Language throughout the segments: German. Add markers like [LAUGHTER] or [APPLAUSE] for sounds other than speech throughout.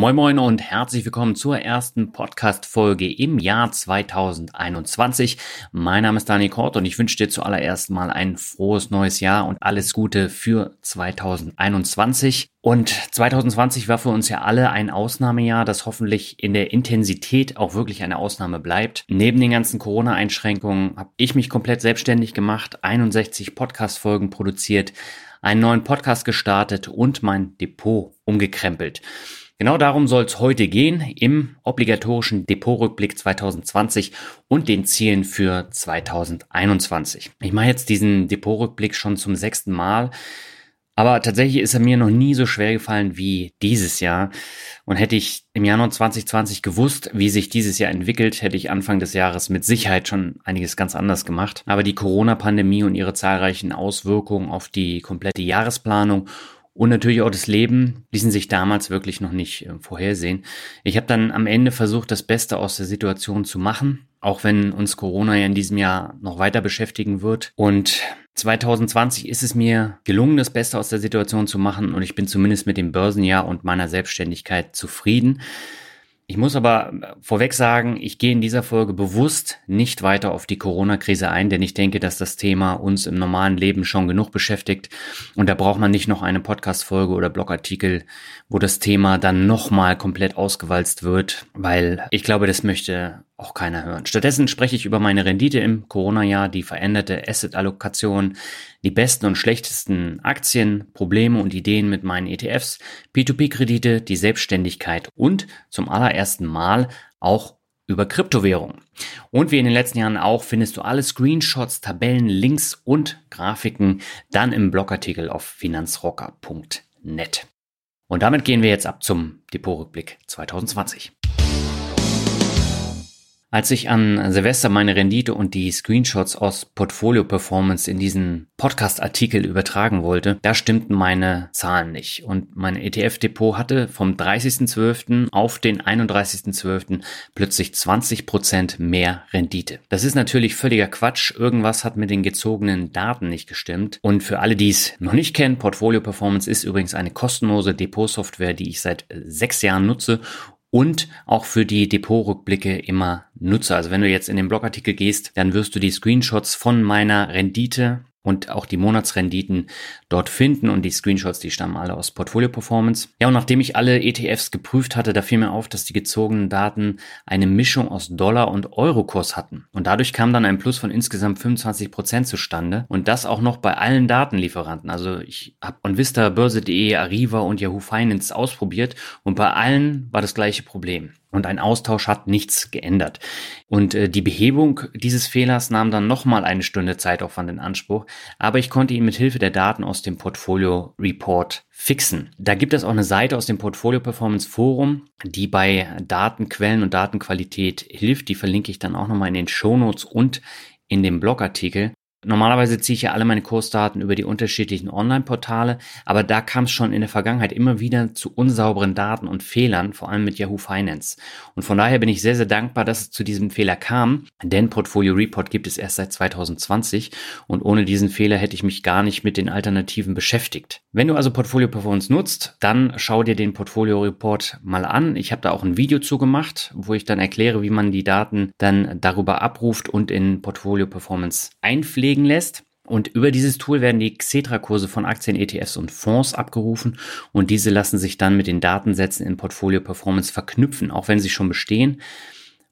Moin Moin und herzlich willkommen zur ersten Podcast-Folge im Jahr 2021. Mein Name ist Dani Kort und ich wünsche dir zuallererst mal ein frohes neues Jahr und alles Gute für 2021. Und 2020 war für uns ja alle ein Ausnahmejahr, das hoffentlich in der Intensität auch wirklich eine Ausnahme bleibt. Neben den ganzen Corona-Einschränkungen habe ich mich komplett selbstständig gemacht, 61 Podcast-Folgen produziert, einen neuen Podcast gestartet und mein Depot umgekrempelt. Genau darum soll es heute gehen im obligatorischen Depotrückblick 2020 und den Zielen für 2021. Ich mache jetzt diesen Depotrückblick schon zum sechsten Mal. Aber tatsächlich ist er mir noch nie so schwer gefallen wie dieses Jahr. Und hätte ich im Januar 2020 gewusst, wie sich dieses Jahr entwickelt, hätte ich Anfang des Jahres mit Sicherheit schon einiges ganz anders gemacht. Aber die Corona-Pandemie und ihre zahlreichen Auswirkungen auf die komplette Jahresplanung und natürlich auch das Leben ließen sich damals wirklich noch nicht äh, vorhersehen. Ich habe dann am Ende versucht, das Beste aus der Situation zu machen, auch wenn uns Corona ja in diesem Jahr noch weiter beschäftigen wird. Und 2020 ist es mir gelungen, das Beste aus der Situation zu machen und ich bin zumindest mit dem Börsenjahr und meiner Selbstständigkeit zufrieden. Ich muss aber äh, vorweg sagen, ich gehe in dieser Folge bewusst nicht weiter auf die Corona-Krise ein, denn ich denke, dass das Thema uns im normalen Leben schon genug beschäftigt. Und da braucht man nicht noch eine Podcast-Folge oder Blogartikel, wo das Thema dann nochmal komplett ausgewalzt wird, weil ich glaube, das möchte auch keiner hören. Stattdessen spreche ich über meine Rendite im Corona-Jahr, die veränderte Asset-Allokation, die besten und schlechtesten Aktien, Probleme und Ideen mit meinen ETFs, P2P-Kredite, die Selbstständigkeit und zum allerersten Mal auch über Kryptowährungen. Und wie in den letzten Jahren auch findest du alle Screenshots, Tabellen, Links und Grafiken dann im Blogartikel auf finanzrocker.net. Und damit gehen wir jetzt ab zum Depotrückblick 2020. Als ich an Silvester meine Rendite und die Screenshots aus Portfolio Performance in diesen Podcast-Artikel übertragen wollte, da stimmten meine Zahlen nicht. Und mein ETF-Depot hatte vom 30.12. auf den 31.12. plötzlich 20% mehr Rendite. Das ist natürlich völliger Quatsch. Irgendwas hat mit den gezogenen Daten nicht gestimmt. Und für alle, die es noch nicht kennen, Portfolio Performance ist übrigens eine kostenlose Depotsoftware, die ich seit sechs Jahren nutze und auch für die Depotrückblicke immer nutze. Also wenn du jetzt in den Blogartikel gehst, dann wirst du die Screenshots von meiner Rendite und auch die Monatsrenditen dort finden und die Screenshots, die stammen alle aus Portfolio Performance. Ja, und nachdem ich alle ETFs geprüft hatte, da fiel mir auf, dass die gezogenen Daten eine Mischung aus Dollar- und Eurokurs hatten. Und dadurch kam dann ein Plus von insgesamt 25 Prozent zustande und das auch noch bei allen Datenlieferanten. Also ich habe OnVista, Börse.de, Arriva und Yahoo Finance ausprobiert und bei allen war das gleiche Problem und ein Austausch hat nichts geändert. Und äh, die Behebung dieses Fehlers nahm dann nochmal eine Stunde Zeitaufwand in Anspruch, aber ich konnte ihn mit Hilfe der Daten aus dem Portfolio Report fixen. Da gibt es auch eine Seite aus dem Portfolio Performance Forum, die bei Datenquellen und Datenqualität hilft. Die verlinke ich dann auch nochmal in den Shownotes und in dem Blogartikel. Normalerweise ziehe ich ja alle meine Kursdaten über die unterschiedlichen Online-Portale, aber da kam es schon in der Vergangenheit immer wieder zu unsauberen Daten und Fehlern, vor allem mit Yahoo Finance. Und von daher bin ich sehr, sehr dankbar, dass es zu diesem Fehler kam, denn Portfolio Report gibt es erst seit 2020 und ohne diesen Fehler hätte ich mich gar nicht mit den Alternativen beschäftigt. Wenn du also Portfolio Performance nutzt, dann schau dir den Portfolio Report mal an. Ich habe da auch ein Video zu gemacht, wo ich dann erkläre, wie man die Daten dann darüber abruft und in Portfolio Performance einpflegt anlegen lässt. Und über dieses Tool werden die Xetra-Kurse von Aktien, ETFs und Fonds abgerufen und diese lassen sich dann mit den Datensätzen in Portfolio Performance verknüpfen, auch wenn sie schon bestehen.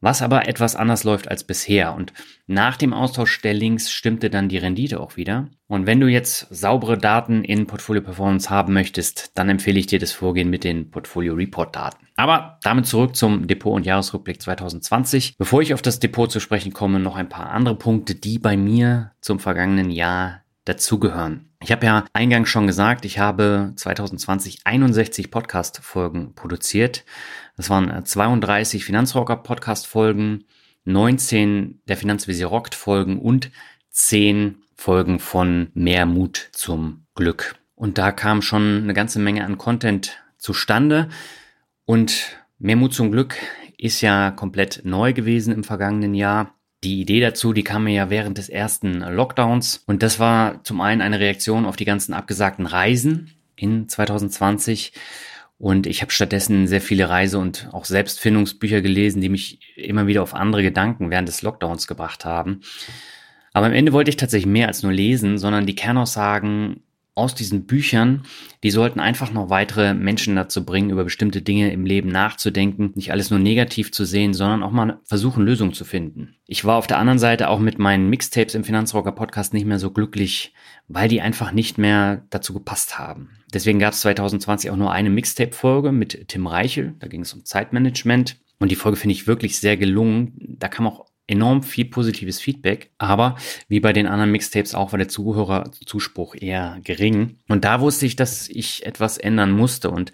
Was aber etwas anders läuft als bisher. Und nach dem Austausch der Links stimmte dann die Rendite auch wieder. Und wenn du jetzt saubere Daten in Portfolio Performance haben möchtest, dann empfehle ich dir das Vorgehen mit den Portfolio Report Daten. Aber damit zurück zum Depot- und Jahresrückblick 2020. Bevor ich auf das Depot zu sprechen komme, noch ein paar andere Punkte, die bei mir zum vergangenen Jahr dazugehören. Ich habe ja eingangs schon gesagt, ich habe 2020 61 Podcast-Folgen produziert. Das waren 32 Finanzrocker-Podcast-Folgen, 19 der Finanzvisier Rockt-Folgen und 10 Folgen von Mehr Mut zum Glück. Und da kam schon eine ganze Menge an Content zustande. Und Mehr Mut zum Glück ist ja komplett neu gewesen im vergangenen Jahr. Die Idee dazu, die kam mir ja während des ersten Lockdowns. Und das war zum einen eine Reaktion auf die ganzen abgesagten Reisen in 2020. Und ich habe stattdessen sehr viele Reise- und auch Selbstfindungsbücher gelesen, die mich immer wieder auf andere Gedanken während des Lockdowns gebracht haben. Aber am Ende wollte ich tatsächlich mehr als nur lesen, sondern die Kernaussagen aus diesen Büchern, die sollten einfach noch weitere Menschen dazu bringen, über bestimmte Dinge im Leben nachzudenken, nicht alles nur negativ zu sehen, sondern auch mal versuchen, Lösungen zu finden. Ich war auf der anderen Seite auch mit meinen Mixtapes im Finanzrocker Podcast nicht mehr so glücklich, weil die einfach nicht mehr dazu gepasst haben. Deswegen gab es 2020 auch nur eine Mixtape-Folge mit Tim Reichel, da ging es um Zeitmanagement. Und die Folge finde ich wirklich sehr gelungen. Da kam auch enorm viel positives Feedback, aber wie bei den anderen Mixtapes auch war der Zuhörerzuspruch eher gering. Und da wusste ich, dass ich etwas ändern musste und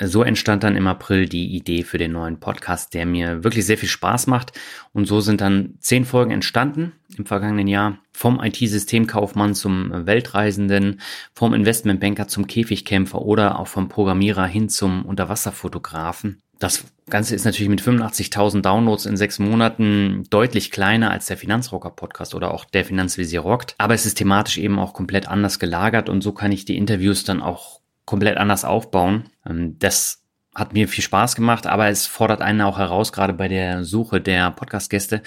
so entstand dann im April die Idee für den neuen Podcast, der mir wirklich sehr viel Spaß macht. Und so sind dann zehn Folgen entstanden im vergangenen Jahr. Vom IT-Systemkaufmann zum Weltreisenden, vom Investmentbanker zum Käfigkämpfer oder auch vom Programmierer hin zum Unterwasserfotografen. Das Ganze ist natürlich mit 85.000 Downloads in sechs Monaten deutlich kleiner als der Finanzrocker Podcast oder auch der Finanzvisier rockt. Aber es ist thematisch eben auch komplett anders gelagert und so kann ich die Interviews dann auch komplett anders aufbauen. Ähm, das hat mir viel Spaß gemacht, aber es fordert einen auch heraus, gerade bei der Suche der Podcast-Gäste.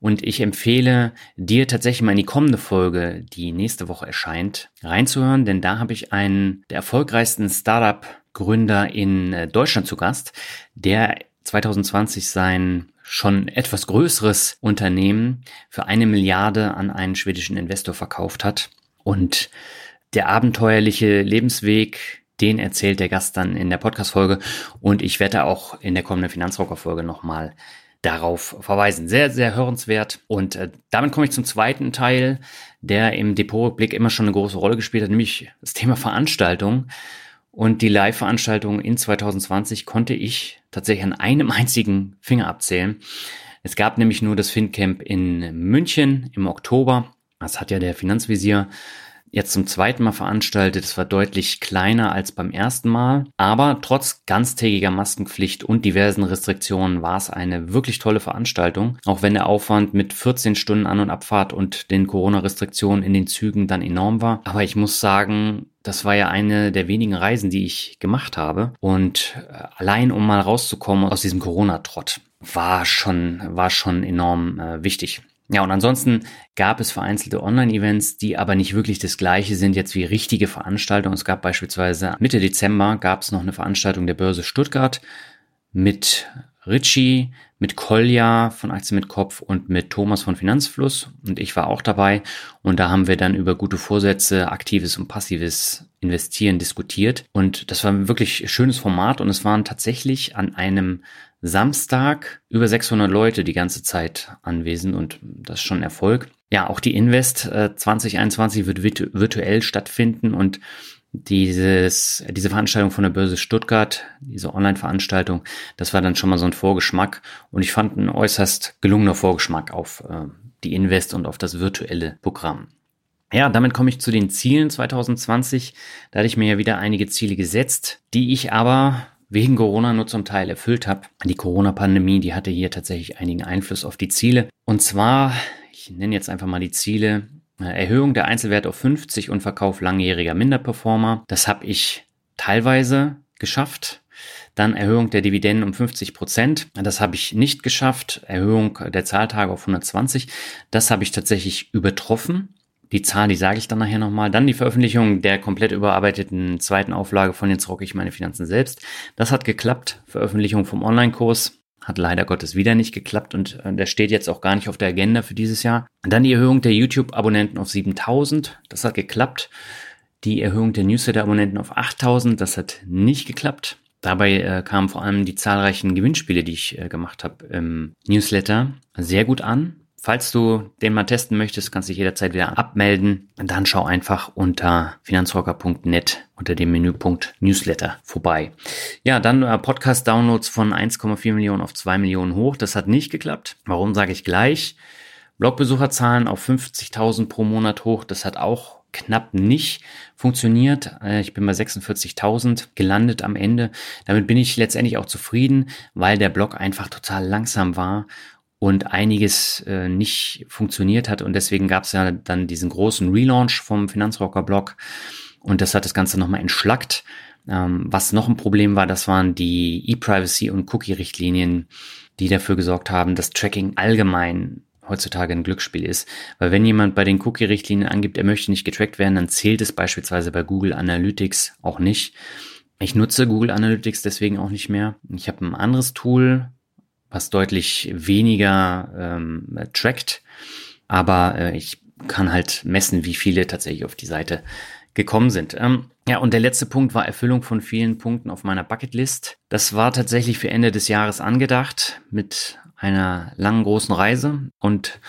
Und ich empfehle dir tatsächlich mal in die kommende Folge, die nächste Woche erscheint, reinzuhören, denn da habe ich einen der erfolgreichsten Startup Gründer in äh, Deutschland zu Gast, der 2020 sein schon etwas größeres Unternehmen für eine Milliarde an einen schwedischen Investor verkauft hat. Und der abenteuerliche Lebensweg, den erzählt der Gast dann in der Podcast-Folge. Und ich werde auch in der kommenden Finanzrocker-Folge nochmal darauf verweisen. Sehr, sehr hörenswert. Und äh, damit komme ich zum zweiten Teil, der im Depotblick immer schon eine große Rolle gespielt hat, nämlich das Thema Veranstaltung. Und die Live-Veranstaltung in 2020 konnte ich tatsächlich an einem [LAUGHS] einzigen Finger abzählen. Es gab nämlich nur das FinCamp in München im Oktober. Das hat ja der Finanzvisier jetzt zum zweiten Mal veranstaltet. Es war deutlich kleiner als beim ersten Mal. Aber trotz ganztägiger Maskenpflicht und diversen Restriktionen war es eine wirklich tolle Veranstaltung. Auch wenn der Aufwand mit 14 Stunden An- und Abfahrt und den Corona-Restriktionen in den Zügen dann enorm war. Aber ich muss sagen, das war ja eine der wenigen Reisen, die ich gemacht habe. Und äh, allein um mal rauszukommen aus diesem Corona-Trott, war schon, war schon enorm äh, wichtig. Ja, und ansonsten gab es vereinzelte Online-Events, die aber nicht wirklich das gleiche sind jetzt wie richtige Veranstaltungen. Es gab beispielsweise Mitte Dezember gab es noch eine Veranstaltung der Börse Stuttgart mit Richie, mit Kolja von Aktien mit Kopf und mit Thomas von Finanzfluss. Und ich war auch dabei. Und da haben wir dann über gute Vorsätze, aktives und passives Investieren diskutiert. Und das war ein wirklich schönes Format. Und es waren tatsächlich an einem Samstag über 600 Leute die ganze Zeit anwesend und das ist schon Erfolg. Ja, auch die Invest äh, 2021 wird virtuell stattfinden und dieses, diese Veranstaltung von der Börse Stuttgart, diese Online-Veranstaltung, das war dann schon mal so ein Vorgeschmack und ich fand ein äußerst gelungener Vorgeschmack auf äh, die Invest und auf das virtuelle Programm. Ja, damit komme ich zu den Zielen 2020. Da hatte ich mir ja wieder einige Ziele gesetzt, die ich aber wegen Corona nur zum Teil erfüllt habe. Die Corona-Pandemie, die hatte hier tatsächlich einigen Einfluss auf die Ziele. Und zwar, ich nenne jetzt einfach mal die Ziele, äh, Erhöhung der Einzelwerte auf 50 und Verkauf langjähriger Minderperformer. Das habe ich teilweise geschafft. Dann Erhöhung der Dividenden um 50 Prozent. Das habe ich nicht geschafft. Erhöhung der Zahltage auf 120. Das habe ich tatsächlich übertroffen. Die Zahl, die sage ich dann nachher nochmal. Dann die Veröffentlichung der komplett überarbeiteten zweiten Auflage von Jetzt rocke ich meine Finanzen selbst. Das hat geklappt. Veröffentlichung vom Online-Kurs. Hat leider Gottes wieder nicht geklappt und äh, der steht jetzt auch gar nicht auf der Agenda für dieses Jahr. Dann die Erhöhung der YouTube-Abonnenten auf 7000. Das hat geklappt. Die Erhöhung der Newsletter-Abonnenten auf 8000. Das hat nicht geklappt. Dabei äh, kamen vor allem die zahlreichen Gewinnspiele, die ich äh, gemacht habe im Newsletter, sehr gut an. Falls du den mal testen möchtest, kannst du dich jederzeit wieder abmelden. Dann schau einfach unter finanzrocker.net unter dem Menüpunkt Newsletter vorbei. Ja, dann äh, Podcast-Downloads von 1,4 Millionen auf 2 Millionen hoch. Das hat nicht geklappt. Warum sage ich gleich? Blogbesucherzahlen auf 50.000 pro Monat hoch. Das hat auch knapp nicht funktioniert. Äh, ich bin bei 46.000 gelandet am Ende. Damit bin ich letztendlich auch zufrieden, weil der Blog einfach total langsam war und einiges äh, nicht funktioniert hat. Und deswegen gab es ja dann diesen großen Relaunch vom Finanzrocker-Blog. Und das hat das Ganze nochmal entschlackt. Ähm, was noch ein Problem war, das waren die E-Privacy- und Cookie-Richtlinien, die dafür gesorgt haben, dass Tracking allgemein heutzutage ein Glücksspiel ist. Weil wenn jemand bei den Cookie-Richtlinien angibt, er möchte nicht getrackt werden, dann zählt es beispielsweise bei Google Analytics auch nicht. Ich nutze Google Analytics deswegen auch nicht mehr. Ich habe ein anderes Tool, was deutlich weniger ähm, trackt. Aber äh, ich kann halt messen, wie viele tatsächlich auf die Seite gekommen sind. Ähm, ja, und der letzte Punkt war Erfüllung von vielen Punkten auf meiner Bucketlist. Das war tatsächlich für Ende des Jahres angedacht mit einer langen großen Reise und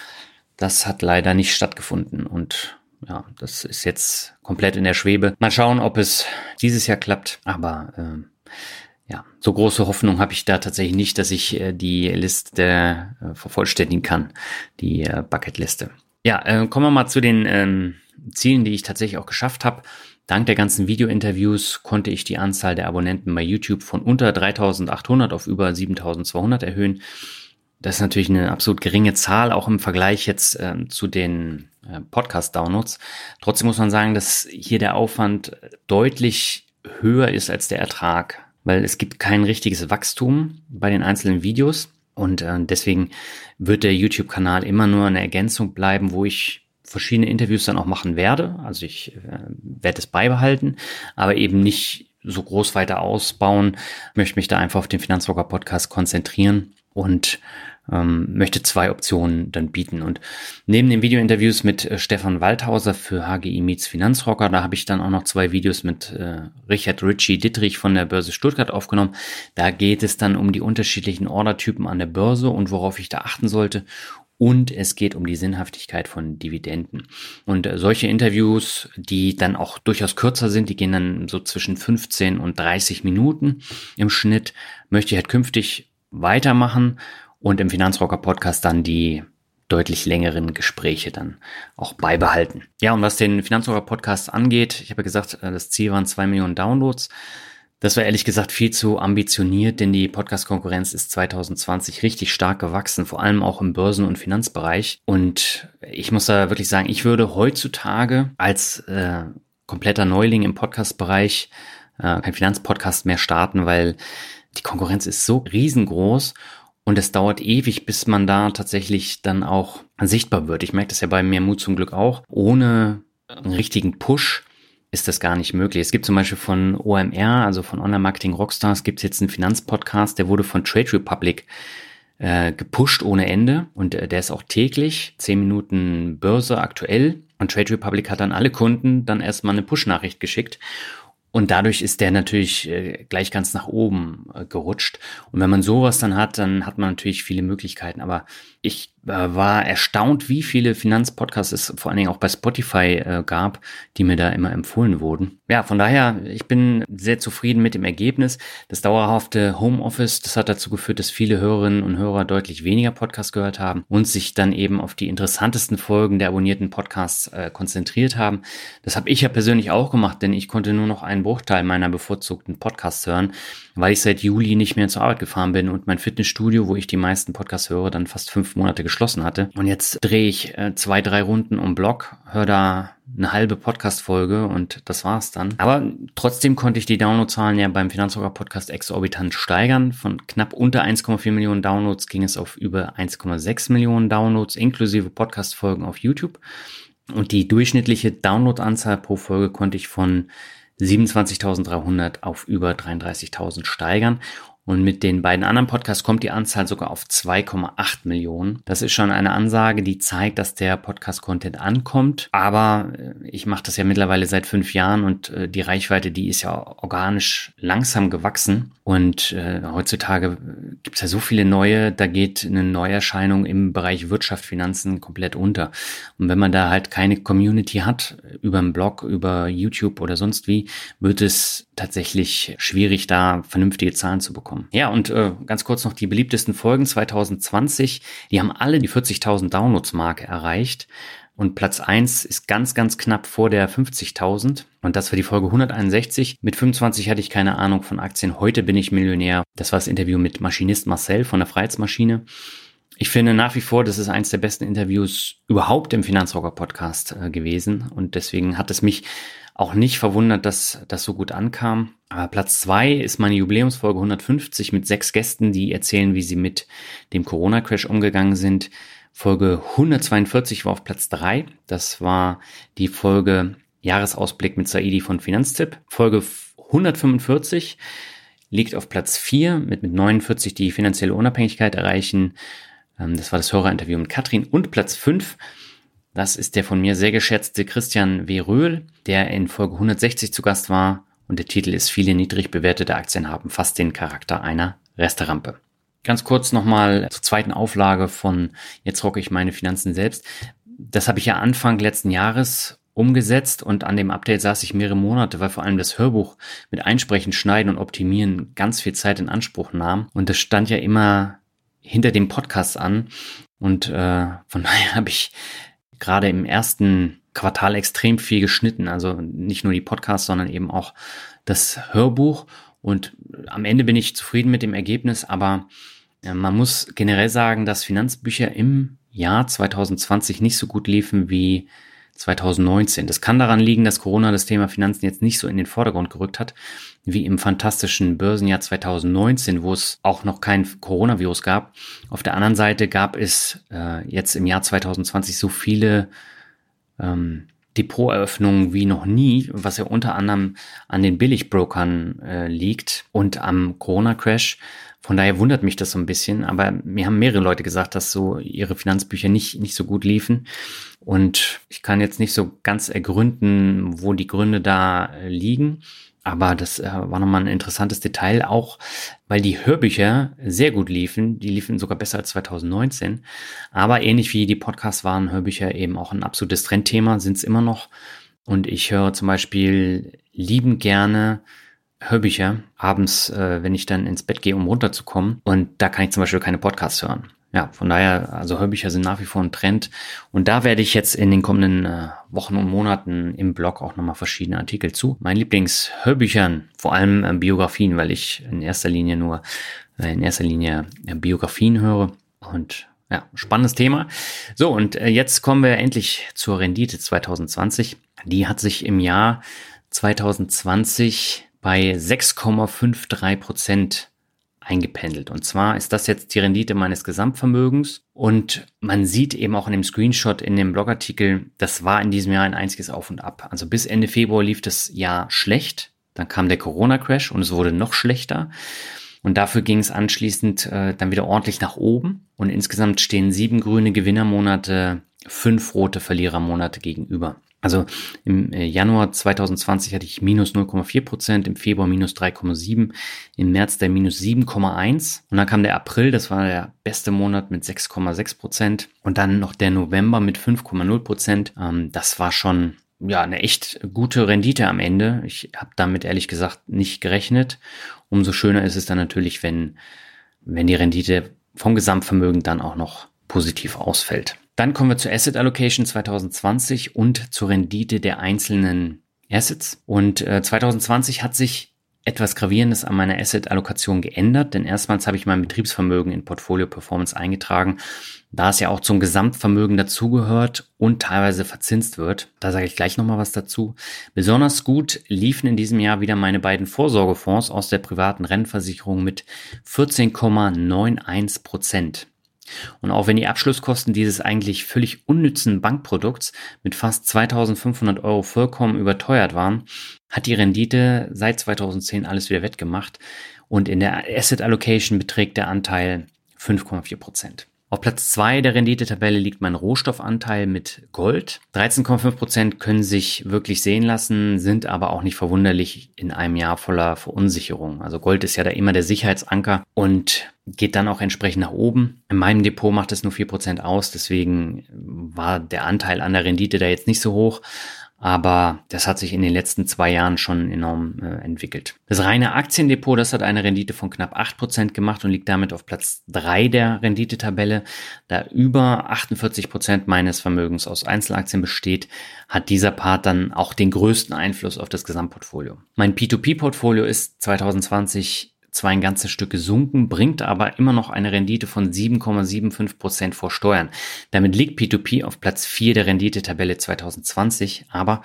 das hat leider nicht stattgefunden und ja, das ist jetzt komplett in der Schwebe. Mal schauen, ob es dieses Jahr klappt, aber äh, ja, so große Hoffnung habe ich da tatsächlich nicht, dass ich äh, die Liste äh, vervollständigen kann, die äh, Bucketliste. Ja, äh, kommen wir mal zu den ähm, Zielen, die ich tatsächlich auch geschafft habe. Dank der ganzen Video-Interviews konnte ich die Anzahl der Abonnenten bei YouTube von unter 3800 auf über 7200 erhöhen. Das ist natürlich eine absolut geringe Zahl, auch im Vergleich jetzt äh, zu den äh, Podcast-Downloads. Trotzdem muss man sagen, dass hier der Aufwand deutlich höher ist als der Ertrag weil es gibt kein richtiges Wachstum bei den einzelnen Videos und äh, deswegen wird der YouTube-Kanal immer nur eine Ergänzung bleiben, wo ich verschiedene Interviews dann auch machen werde. Also ich äh, werde es beibehalten, aber eben nicht so groß weiter ausbauen. Ich möchte mich da einfach auf den Finanzrocker Podcast konzentrieren und ähm, möchte zwei Optionen dann bieten. Und neben den Videointerviews mit äh, Stefan Waldhauser für HGI Meets Finanzrocker, da habe ich dann auch noch zwei Videos mit äh, Richard Ritchie Dittrich von der Börse Stuttgart aufgenommen. Da geht es dann um die unterschiedlichen Ordertypen an der Börse und worauf ich da achten sollte und es geht um die Sinnhaftigkeit von Dividenden. Und äh, solche Interviews, die dann auch durchaus kürzer sind, die gehen dann so zwischen 15 und 30 Minuten im Schnitt, möchte ich halt künftig weitermachen und im Finanzrocker Podcast dann die deutlich längeren Gespräche dann auch beibehalten. Ja, und was den Finanzrocker Podcast angeht, ich habe ja gesagt, äh, das Ziel waren zwei Millionen Downloads. Das war ehrlich gesagt viel zu ambitioniert, denn die Podcast-Konkurrenz ist 2020 richtig stark gewachsen, vor allem auch im Börsen- und Finanzbereich. Und ich muss da wirklich sagen, ich würde heutzutage als äh, kompletter Neuling im Podcast-Bereich äh, kein Finanzpodcast mehr starten, weil die Konkurrenz ist so riesengroß und es dauert ewig, bis man da tatsächlich dann auch sichtbar wird. Ich merke das ja bei mir Mut zum Glück auch. Ohne einen richtigen Push ist das gar nicht möglich. Es gibt zum Beispiel von OMR, also von Online Marketing Rockstars, gibt es jetzt einen Finanzpodcast, der wurde von Trade Republic äh, gepusht ohne Ende und äh, der ist auch täglich, zehn Minuten Börse aktuell. Und Trade Republic hat dann alle Kunden dann erstmal eine Push-Nachricht geschickt und dadurch ist der natürlich äh, gleich ganz nach oben äh, gerutscht. Und wenn man sowas dann hat, dann hat man natürlich viele Möglichkeiten. Aber ich äh, war erstaunt, wie viele Finanzpodcasts es vor allen Dingen auch bei Spotify äh, gab, die mir da immer empfohlen wurden. Ja, von daher, ich bin sehr zufrieden mit dem Ergebnis. Das dauerhafte Homeoffice, das hat dazu geführt, dass viele Hörerinnen und Hörer deutlich weniger Podcasts gehört haben und sich dann eben auf die interessantesten Folgen der abonnierten Podcasts äh, konzentriert haben. Das habe ich ja persönlich auch gemacht, denn ich konnte nur noch einen Bruchteil meiner bevorzugten Podcasts hören weil ich seit Juli nicht mehr zur Arbeit gefahren bin und mein Fitnessstudio, wo ich die meisten Podcasts höre, dann fast fünf Monate geschlossen hatte. Und jetzt drehe ich äh, zwei, drei Runden um Block, höre da eine halbe Podcast-Folge und das war's dann. Aber trotzdem konnte ich die Downloadzahlen ja beim Finanzrocker Podcast exorbitant steigern. Von knapp unter 1,4 Millionen Downloads ging es auf über 1,6 Millionen Downloads inklusive Podcast-Folgen auf YouTube. Und die durchschnittliche Download-Anzahl pro Folge konnte ich von 27.300 auf über 33.000 steigern. Und mit den beiden anderen Podcasts kommt die Anzahl sogar auf 2,8 Millionen. Das ist schon eine Ansage, die zeigt, dass der Podcast-Content ankommt. Aber äh, ich mache das ja mittlerweile seit fünf Jahren und äh, die Reichweite, die ist ja organisch langsam gewachsen. Und äh, heutzutage gibt es ja so viele neue, da geht eine Neuerscheinung im Bereich Wirtschaft, Finanzen komplett unter. Und wenn man da halt keine Community hat, über einen Blog, über YouTube oder sonst wie, wird es tatsächlich schwierig, da vernünftige Zahlen zu bekommen bekommen. Ja, und äh, ganz kurz noch die beliebtesten Folgen 2020. Die haben alle die 40.000 Downloads-Marke erreicht. Und Platz 1 ist ganz, ganz knapp vor der 50.000. Und das war die Folge 161. Mit 25 hatte ich keine Ahnung von Aktien. Heute bin ich Millionär. Das war das Interview mit Maschinist Marcel von der Freiheitsmaschine. Ich finde nach wie vor, das ist eines der besten Interviews überhaupt im Finanzrocker Podcast äh, gewesen. Und deswegen hat es mich auch nicht verwundert, dass das so gut ankam. Aber Platz zwei ist meine Jubiläumsfolge 150 mit sechs Gästen, die erzählen, wie sie mit dem Corona-Crash umgegangen sind. Folge 142 war auf Platz drei. Das war die Folge Jahresausblick mit Saidi von Finanztipp. Folge 145 liegt auf Platz vier mit, mit 49 die finanzielle Unabhängigkeit erreichen. Ähm, das war das Hörerinterview mit Katrin. Und Platz fünf das ist der von mir sehr geschätzte Christian W. Röhl, der in Folge 160 zu Gast war und der Titel ist Viele niedrig bewertete Aktien haben fast den Charakter einer Resterampe. Ganz kurz nochmal zur zweiten Auflage von Jetzt rocke ich meine Finanzen selbst. Das habe ich ja Anfang letzten Jahres umgesetzt und an dem Update saß ich mehrere Monate, weil vor allem das Hörbuch mit Einsprechen, Schneiden und Optimieren ganz viel Zeit in Anspruch nahm. Und das stand ja immer hinter dem Podcast an. Und äh, von [LAUGHS] daher habe ich gerade im ersten Quartal extrem viel geschnitten. Also nicht nur die Podcasts, sondern eben auch das Hörbuch. Und am Ende bin ich zufrieden mit dem Ergebnis, aber äh, man muss generell sagen, dass Finanzbücher im Jahr 2020 nicht so gut liefen wie 2019. Das kann daran liegen, dass Corona das Thema Finanzen jetzt nicht so in den Vordergrund gerückt hat, wie im fantastischen Börsenjahr 2019, wo es auch noch kein Coronavirus gab. Auf der anderen Seite gab es äh, jetzt im Jahr 2020 so viele ähm, Depoteröffnungen wie noch nie, was ja unter anderem an den Billigbrokern äh, liegt und am Corona-Crash. Von daher wundert mich das so ein bisschen, aber mir haben mehrere Leute gesagt, dass so ihre Finanzbücher nicht, nicht so gut liefen. Und ich kann jetzt nicht so ganz ergründen, wo die Gründe da äh, liegen. Aber das äh, war nochmal ein interessantes Detail, auch weil die Hörbücher sehr gut liefen. Die liefen sogar besser als 2019. Aber ähnlich wie die Podcasts waren Hörbücher eben auch ein absolutes Trendthema, sind es immer noch. Und ich höre zum Beispiel lieben gerne Hörbücher abends, äh, wenn ich dann ins Bett gehe, um runterzukommen. Und da kann ich zum Beispiel keine Podcasts hören ja, von daher, also Hörbücher sind nach wie vor ein Trend. Und da werde ich jetzt in den kommenden äh, Wochen und Monaten im Blog auch nochmal verschiedene Artikel zu. Mein Lieblingshörbüchern, vor allem äh, Biografien, weil ich in erster Linie nur, äh, in erster Linie äh, Biografien höre. Und ja, spannendes Thema. So, und äh, jetzt kommen wir endlich zur Rendite 2020. Die hat sich im Jahr 2020 bei 6,53 Prozent eingependelt. Und zwar ist das jetzt die Rendite meines Gesamtvermögens. Und man sieht eben auch in dem Screenshot in dem Blogartikel, das war in diesem Jahr ein einziges Auf und Ab. Also bis Ende Februar lief das Jahr schlecht. Dann kam der Corona-Crash und es wurde noch schlechter. Und dafür ging es anschließend äh, dann wieder ordentlich nach oben. Und insgesamt stehen sieben grüne Gewinnermonate, fünf rote Verlierermonate gegenüber. Also im äh, Januar 2020 hatte ich minus 0,4 Prozent, im Februar minus 3,7, im März der minus 7,1 und dann kam der April, das war der beste Monat mit 6,6 Prozent und dann noch der November mit 5,0 Prozent. Ähm, das war schon ja eine echt gute Rendite am Ende. Ich habe damit ehrlich gesagt nicht gerechnet. Umso schöner ist es dann natürlich, wenn wenn die Rendite vom Gesamtvermögen dann auch noch positiv ausfällt. Dann kommen wir zur Asset Allocation 2020 und zur Rendite der einzelnen Assets. Und äh, 2020 hat sich etwas Gravierendes an meiner Asset-Allokation geändert, denn erstmals habe ich mein Betriebsvermögen in Portfolio Performance eingetragen, da es ja auch zum Gesamtvermögen dazugehört und teilweise verzinst wird. Da sage ich gleich nochmal was dazu. Besonders gut liefen in diesem Jahr wieder meine beiden Vorsorgefonds aus der privaten Rennversicherung mit 14,91 Prozent. Und auch wenn die Abschlusskosten dieses eigentlich völlig unnützen Bankprodukts mit fast 2500 Euro vollkommen überteuert waren, hat die Rendite seit 2010 alles wieder wettgemacht und in der Asset Allocation beträgt der Anteil 5,4 Prozent. Auf Platz zwei der Renditetabelle liegt mein Rohstoffanteil mit Gold. 13,5 Prozent können sich wirklich sehen lassen, sind aber auch nicht verwunderlich in einem Jahr voller Verunsicherung. Also Gold ist ja da immer der Sicherheitsanker und geht dann auch entsprechend nach oben. In meinem Depot macht es nur vier Prozent aus, deswegen war der Anteil an der Rendite da jetzt nicht so hoch aber das hat sich in den letzten zwei Jahren schon enorm äh, entwickelt. Das reine Aktiendepot, das hat eine Rendite von knapp acht Prozent gemacht und liegt damit auf Platz drei der Renditetabelle. Da über 48 Prozent meines Vermögens aus Einzelaktien besteht, hat dieser Part dann auch den größten Einfluss auf das Gesamtportfolio. Mein P2P-Portfolio ist 2020 zwar ein ganzes Stück gesunken, bringt aber immer noch eine Rendite von 7,75 Prozent vor Steuern. Damit liegt P2P auf Platz 4 der Renditetabelle 2020, aber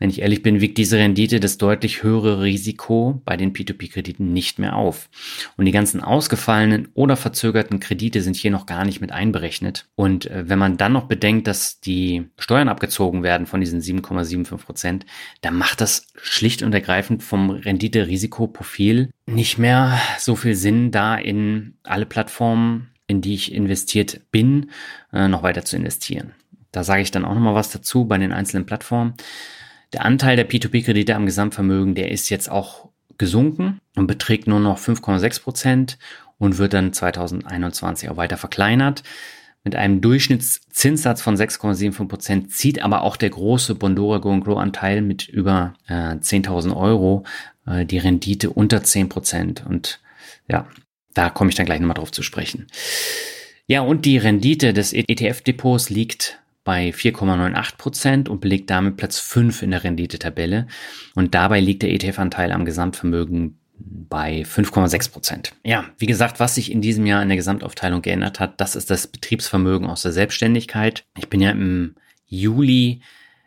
wenn ich ehrlich bin, wiegt diese Rendite das deutlich höhere Risiko bei den P2P-Krediten nicht mehr auf. Und die ganzen ausgefallenen oder verzögerten Kredite sind hier noch gar nicht mit einberechnet. Und äh, wenn man dann noch bedenkt, dass die Steuern abgezogen werden von diesen 7,75 Prozent, dann macht das schlicht und ergreifend vom Rendite-Risikoprofil nicht mehr so viel Sinn, da in alle Plattformen, in die ich investiert bin, äh, noch weiter zu investieren. Da sage ich dann auch nochmal was dazu bei den einzelnen Plattformen. Der Anteil der P2P-Kredite am Gesamtvermögen, der ist jetzt auch gesunken und beträgt nur noch 5,6 Prozent und wird dann 2021 auch weiter verkleinert. Mit einem Durchschnittszinssatz von 6,75 Prozent zieht aber auch der große Bondora Go Grow Anteil mit über äh, 10.000 Euro äh, die Rendite unter 10 Prozent. Und ja, da komme ich dann gleich nochmal drauf zu sprechen. Ja, und die Rendite des ETF-Depots liegt bei 4,98 Prozent und belegt damit Platz 5 in der Renditetabelle. Und dabei liegt der ETF-Anteil am Gesamtvermögen bei 5,6 Prozent. Ja, wie gesagt, was sich in diesem Jahr in der Gesamtaufteilung geändert hat, das ist das Betriebsvermögen aus der Selbstständigkeit. Ich bin ja im Juli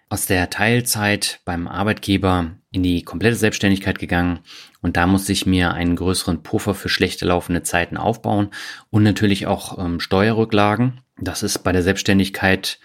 aus der Teilzeit beim Arbeitgeber in die komplette Selbstständigkeit gegangen und da musste ich mir einen größeren Puffer für schlechte laufende Zeiten aufbauen und natürlich auch ähm, Steuerrücklagen. Das ist bei der Selbstständigkeit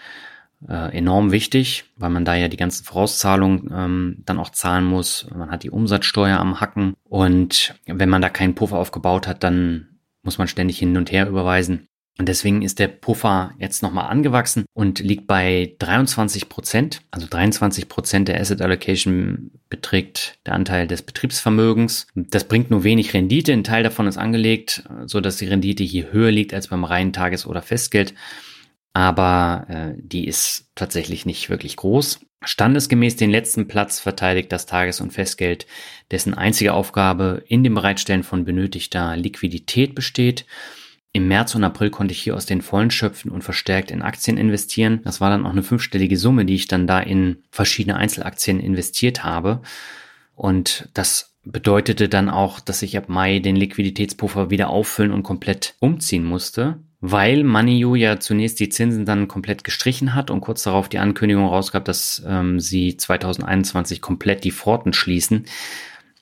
äh, enorm wichtig, weil man da ja die ganzen Vorauszahlungen ähm, dann auch zahlen muss. Man hat die Umsatzsteuer am Hacken und wenn man da keinen Puffer aufgebaut hat, dann muss man ständig hin und her überweisen. Und deswegen ist der Puffer jetzt nochmal angewachsen und liegt bei 23 Prozent. Also 23 Prozent der Asset Allocation beträgt der Anteil des Betriebsvermögens. Das bringt nur wenig Rendite. Ein Teil davon ist angelegt, so dass die Rendite hier höher liegt als beim reinen Tages- oder Festgeld. Aber äh, die ist tatsächlich nicht wirklich groß. Standesgemäß den letzten Platz verteidigt das Tages- und Festgeld, dessen einzige Aufgabe in dem Bereitstellen von benötigter Liquidität besteht. Im März und April konnte ich hier aus den Vollen schöpfen und verstärkt in Aktien investieren. Das war dann auch eine fünfstellige Summe, die ich dann da in verschiedene Einzelaktien investiert habe. Und das bedeutete dann auch, dass ich ab Mai den Liquiditätspuffer wieder auffüllen und komplett umziehen musste, weil MoneyU ja zunächst die Zinsen dann komplett gestrichen hat und kurz darauf die Ankündigung rausgab, dass ähm, sie 2021 komplett die Pforten schließen.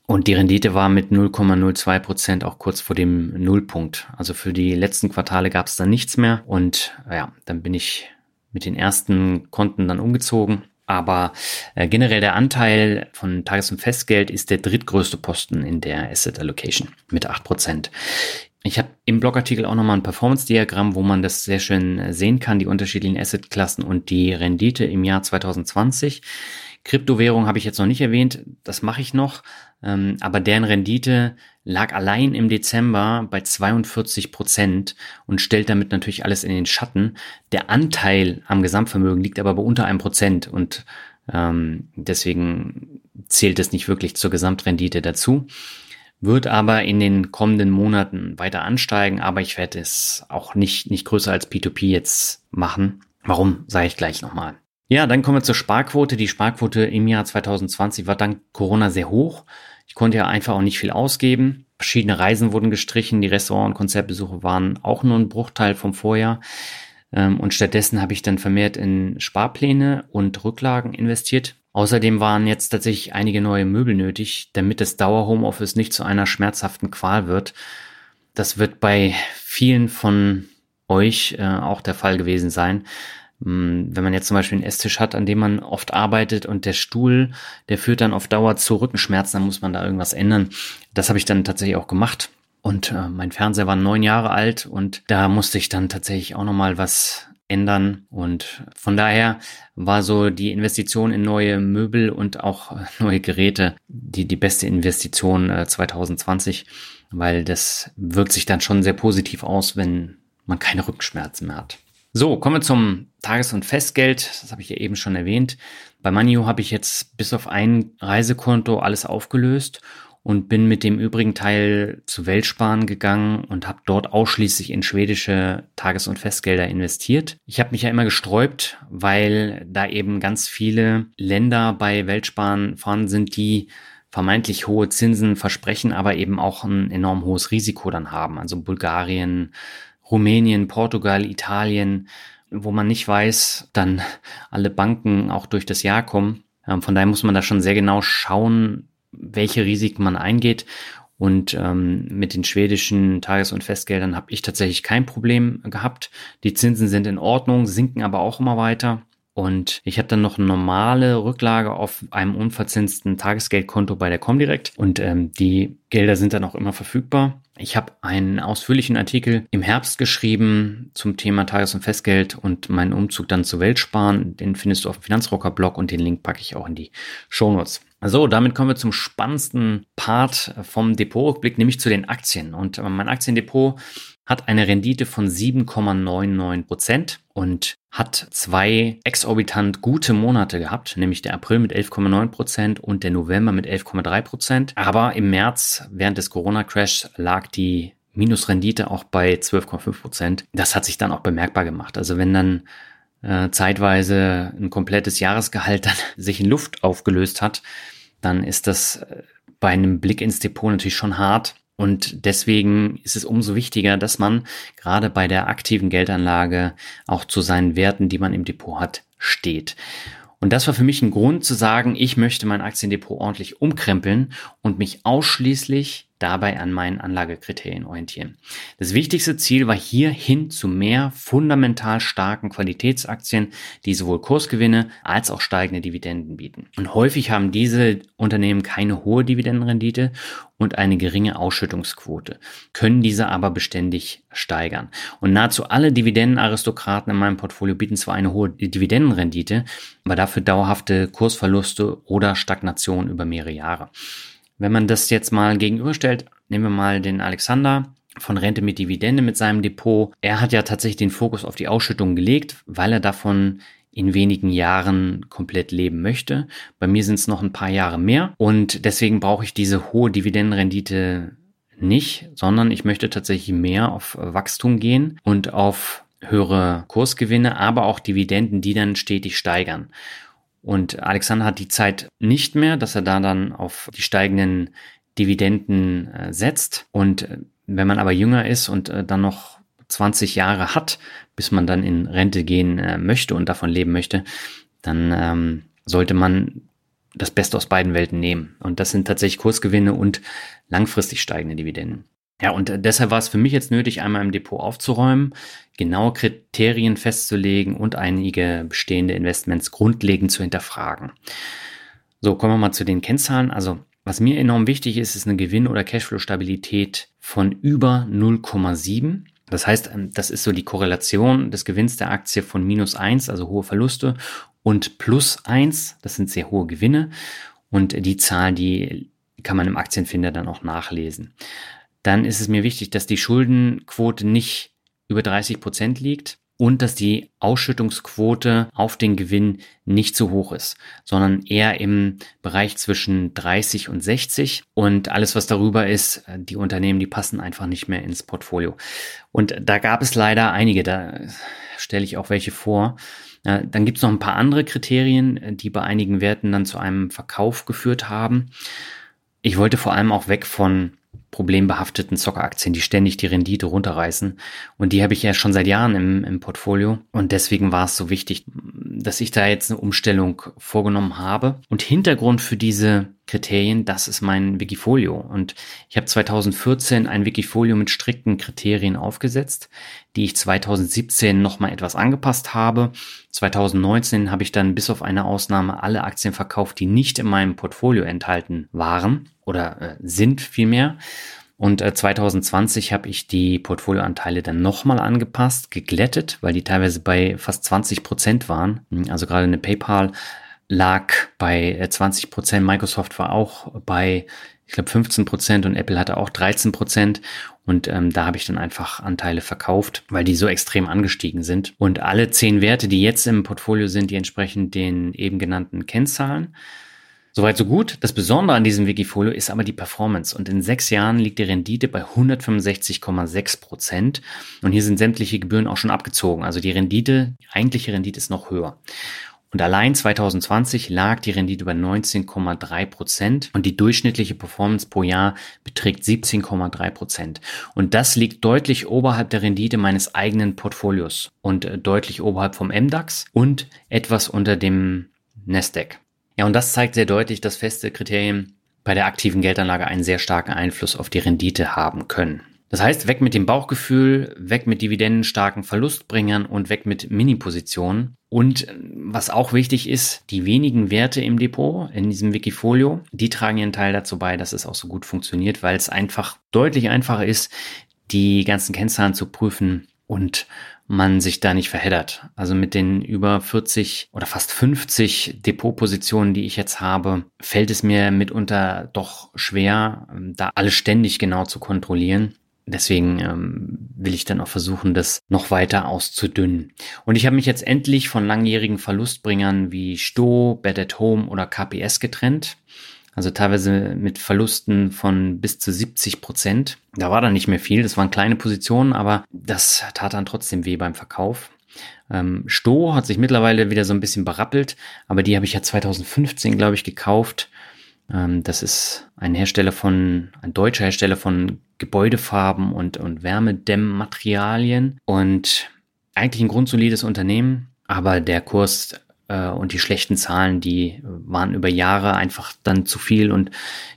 Und die Rendite war mit 0,02 Prozent auch kurz vor dem Nullpunkt. Also für die letzten Quartale gab es dann nichts mehr. Und ja, dann bin ich mit den ersten Konten dann umgezogen. Aber äh, generell der Anteil von Tages- und Festgeld ist der drittgrößte Posten in der Asset Allocation mit 8 Prozent. Ich habe im Blogartikel auch nochmal ein Performance-Diagramm, wo man das sehr schön sehen kann, die unterschiedlichen Asset-Klassen und die Rendite im Jahr 2020. Kryptowährung habe ich jetzt noch nicht erwähnt, das mache ich noch, ähm, aber deren Rendite lag allein im Dezember bei 42 Prozent und stellt damit natürlich alles in den Schatten. Der Anteil am Gesamtvermögen liegt aber bei unter einem Prozent und ähm, deswegen zählt es nicht wirklich zur Gesamtrendite dazu. Wird aber in den kommenden Monaten weiter ansteigen, aber ich werde es auch nicht, nicht größer als P2P jetzt machen. Warum, sage ich gleich nochmal. Ja, dann kommen wir zur Sparquote. Die Sparquote im Jahr 2020 war dank Corona sehr hoch. Ich konnte ja einfach auch nicht viel ausgeben. Verschiedene Reisen wurden gestrichen, die Restaurant- und Konzertbesuche waren auch nur ein Bruchteil vom Vorjahr. Ähm, und stattdessen habe ich dann vermehrt in Sparpläne und Rücklagen investiert. Außerdem waren jetzt tatsächlich einige neue Möbel nötig, damit das Dauer-Homeoffice nicht zu einer schmerzhaften Qual wird. Das wird bei vielen von euch äh, auch der Fall gewesen sein. Hm, wenn man jetzt zum Beispiel einen Esstisch hat, an dem man oft arbeitet und der Stuhl, der führt dann auf Dauer zu Rückenschmerzen, dann muss man da irgendwas ändern. Das habe ich dann tatsächlich auch gemacht. Und äh, mein Fernseher war neun Jahre alt und da musste ich dann tatsächlich auch nochmal was ändern. Und von daher war so die Investition in neue Möbel und auch äh, [LAUGHS] neue Geräte die, die beste Investition äh, 2020, weil das wirkt sich dann schon sehr positiv aus, wenn man keine Rückenschmerzen mehr hat. So, kommen wir zum Tages- und Festgeld. Das habe ich ja eben schon erwähnt. Bei Manio habe ich jetzt bis auf ein Reisekonto alles aufgelöst und bin mit dem übrigen Teil zu Weltsparen gegangen und habe dort ausschließlich in schwedische Tages- und Festgelder investiert. Ich habe mich ja immer gesträubt, weil da eben ganz viele Länder bei Weltsparen vorhanden sind, die vermeintlich hohe Zinsen versprechen, aber eben auch ein enorm hohes Risiko dann haben. Also Bulgarien, Rumänien, Portugal, Italien, wo man nicht weiß, dann alle Banken auch durch das Jahr kommen. Ähm, von daher muss man da schon sehr genau schauen, welche Risiken man eingeht. Und ähm, mit den schwedischen Tages- und Festgeldern habe ich tatsächlich kein Problem gehabt. Die Zinsen sind in Ordnung, sinken aber auch immer weiter. Und ich habe dann noch eine normale Rücklage auf einem unverzinsten Tagesgeldkonto bei der Comdirect. Und ähm, die Gelder sind dann auch immer verfügbar. Ich habe einen ausführlichen Artikel im Herbst geschrieben zum Thema Tages- und Festgeld und meinen Umzug dann zu Weltsparen. Den findest du auf dem Finanzrocker-Blog und den Link packe ich auch in die Shownotes. So, damit kommen wir zum spannendsten Part vom Depotrückblick, nämlich zu den Aktien. Und äh, mein Aktiendepot hat eine Rendite von 7,99 Prozent und hat zwei exorbitant gute Monate gehabt, nämlich der April mit 11,9 Prozent und der November mit 11,3 Prozent. Aber im März während des Corona-Crashs lag die Minusrendite auch bei 12,5 Prozent. Das hat sich dann auch bemerkbar gemacht. Also wenn dann äh, zeitweise ein komplettes Jahresgehalt dann [LAUGHS] sich in Luft aufgelöst hat, dann ist das äh, bei einem Blick ins Depot natürlich schon hart. Und deswegen ist es umso wichtiger, dass man gerade bei der aktiven Geldanlage auch zu seinen Werten, die man im Depot hat, steht. Und das war für mich ein Grund zu sagen, ich möchte mein Aktiendepot ordentlich umkrempeln und mich ausschließlich dabei an meinen Anlagekriterien orientieren. Das wichtigste Ziel war hier hin zu mehr fundamental starken Qualitätsaktien, die sowohl Kursgewinne als auch steigende Dividenden bieten. Und häufig haben diese Unternehmen keine hohe Dividendenrendite und eine geringe Ausschüttungsquote, können diese aber beständig steigern. Und nahezu alle Dividendenaristokraten in meinem Portfolio bieten zwar eine hohe Dividendenrendite, aber dafür dauerhafte Kursverluste oder Stagnation über mehrere Jahre. Wenn man das jetzt mal gegenüberstellt, nehmen wir mal den Alexander von Rente mit Dividende mit seinem Depot. Er hat ja tatsächlich den Fokus auf die Ausschüttung gelegt, weil er davon in wenigen Jahren komplett leben möchte. Bei mir sind es noch ein paar Jahre mehr und deswegen brauche ich diese hohe Dividendenrendite nicht, sondern ich möchte tatsächlich mehr auf Wachstum gehen und auf höhere Kursgewinne, aber auch Dividenden, die dann stetig steigern. Und Alexander hat die Zeit nicht mehr, dass er da dann auf die steigenden Dividenden äh, setzt. Und äh, wenn man aber jünger ist und äh, dann noch 20 Jahre hat, bis man dann in Rente gehen möchte und davon leben möchte, dann ähm, sollte man das Beste aus beiden Welten nehmen. Und das sind tatsächlich Kursgewinne und langfristig steigende Dividenden. Ja, und äh, deshalb war es für mich jetzt nötig, einmal im Depot aufzuräumen, genaue Kriterien festzulegen und einige bestehende Investments grundlegend zu hinterfragen. So, kommen wir mal zu den Kennzahlen. Also, was mir enorm wichtig ist, ist eine Gewinn- oder Cashflow-Stabilität von über 0,7. Das heißt, ähm, das ist so die Korrelation des Gewinns der Aktie von minus eins, also hohe Verluste, und plus eins, das sind sehr hohe Gewinne. Und die Zahl, die kann man im Aktienfinder dann auch nachlesen dann ist es mir wichtig, dass die Schuldenquote nicht über 30 Prozent liegt und dass die Ausschüttungsquote auf den Gewinn nicht zu hoch ist, sondern eher im Bereich zwischen 30 und 60 und alles, was darüber ist, die Unternehmen, die passen einfach nicht mehr ins Portfolio. Und da gab es leider einige, da stelle ich auch welche vor. Dann gibt es noch ein paar andere Kriterien, die bei einigen Werten dann zu einem Verkauf geführt haben. Ich wollte vor allem auch weg von problembehafteten Zockeraktien, die ständig die Rendite runterreißen. Und die habe ich ja schon seit Jahren im, im Portfolio. Und deswegen war es so wichtig, dass ich da jetzt eine Umstellung vorgenommen habe. Und Hintergrund für diese Kriterien, das ist mein Wikifolio. Und ich habe 2014 ein Wikifolio mit strikten Kriterien aufgesetzt, die ich 2017 nochmal etwas angepasst habe. 2019 habe ich dann bis auf eine Ausnahme alle Aktien verkauft, die nicht in meinem Portfolio enthalten waren oder äh, sind vielmehr. Und äh, 2020 habe ich die Portfolioanteile dann nochmal angepasst, geglättet, weil die teilweise bei fast 20 Prozent waren. Also gerade eine PayPal lag bei 20 äh, Prozent, Microsoft war auch bei, ich glaube, 15 Prozent und Apple hatte auch 13 Prozent. Und ähm, da habe ich dann einfach Anteile verkauft, weil die so extrem angestiegen sind. Und alle zehn Werte, die jetzt im Portfolio sind, die entsprechen den eben genannten Kennzahlen. Soweit so gut. Das Besondere an diesem Wikifolio ist aber die Performance. Und in sechs Jahren liegt die Rendite bei 165,6 Prozent. Und hier sind sämtliche Gebühren auch schon abgezogen. Also die Rendite, die eigentliche Rendite ist noch höher. Und allein 2020 lag die Rendite bei 19,3 Prozent und die durchschnittliche Performance pro Jahr beträgt 17,3 Prozent. Und das liegt deutlich oberhalb der Rendite meines eigenen Portfolios und äh, deutlich oberhalb vom MDAX und etwas unter dem Nasdaq. Ja, und das zeigt sehr deutlich, dass feste Kriterien bei der aktiven Geldanlage einen sehr starken Einfluss auf die Rendite haben können. Das heißt, weg mit dem Bauchgefühl, weg mit dividendenstarken Verlustbringern und weg mit Mini-Positionen. Und was auch wichtig ist, die wenigen Werte im Depot, in diesem Wikifolio, die tragen ihren Teil dazu bei, dass es auch so gut funktioniert, weil es einfach deutlich einfacher ist, die ganzen Kennzahlen zu prüfen und man sich da nicht verheddert. Also mit den über 40 oder fast 50 Depotpositionen, die ich jetzt habe, fällt es mir mitunter doch schwer, ähm, da alles ständig genau zu kontrollieren. Deswegen ähm, will ich dann auch versuchen, das noch weiter auszudünnen. Und ich habe mich jetzt endlich von langjährigen Verlustbringern wie Sto, Bed at Home oder KPS getrennt. Also teilweise mit Verlusten von bis zu 70 Prozent. Da war dann nicht mehr viel. Das waren kleine Positionen, aber das tat dann trotzdem weh beim Verkauf. Ähm, Sto hat sich mittlerweile wieder so ein bisschen berappelt, aber die habe ich ja 2015, glaube ich, gekauft. Ähm, das ist ein Hersteller von, ein deutscher Hersteller von Gebäudefarben und, und Wärmedämmmaterialien und eigentlich ein grundsolides Unternehmen, aber der Kurs und die schlechten Zahlen, die waren über Jahre einfach dann zu viel und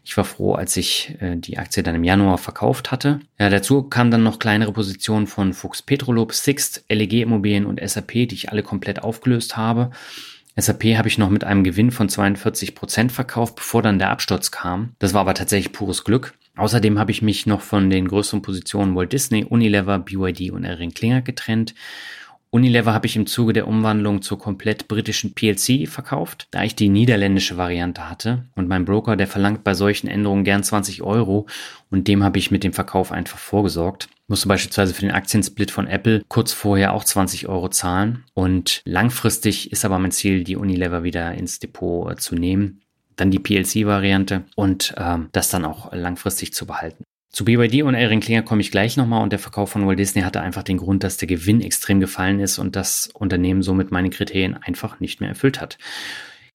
ich war froh, als ich äh, die Aktie dann im Januar verkauft hatte. Ja, dazu kamen dann noch kleinere Positionen von Fuchs Petrolub, Sixt, LEG Immobilien und SAP, die ich alle komplett aufgelöst habe. SAP habe ich noch mit einem Gewinn von 42 Prozent verkauft, bevor dann der Absturz kam. Das war aber tatsächlich pures Glück. Außerdem habe ich mich noch von den größeren Positionen Walt Disney, Unilever, BYD und Erin Klinger getrennt Unilever habe ich im Zuge der Umwandlung zur komplett britischen PLC verkauft, da ich die niederländische Variante hatte. Und mein Broker, der verlangt bei solchen Änderungen gern 20 Euro und dem habe ich mit dem Verkauf einfach vorgesorgt. Musste beispielsweise für den Aktiensplit von Apple kurz vorher auch 20 Euro zahlen. Und langfristig ist aber mein Ziel, die Unilever wieder ins Depot äh, zu nehmen dann die PLC-Variante und ähm, das dann auch langfristig zu behalten. Zu BYD und Erin Klinger komme ich gleich nochmal und der Verkauf von Walt Disney hatte einfach den Grund, dass der Gewinn extrem gefallen ist und das Unternehmen somit meine Kriterien einfach nicht mehr erfüllt hat.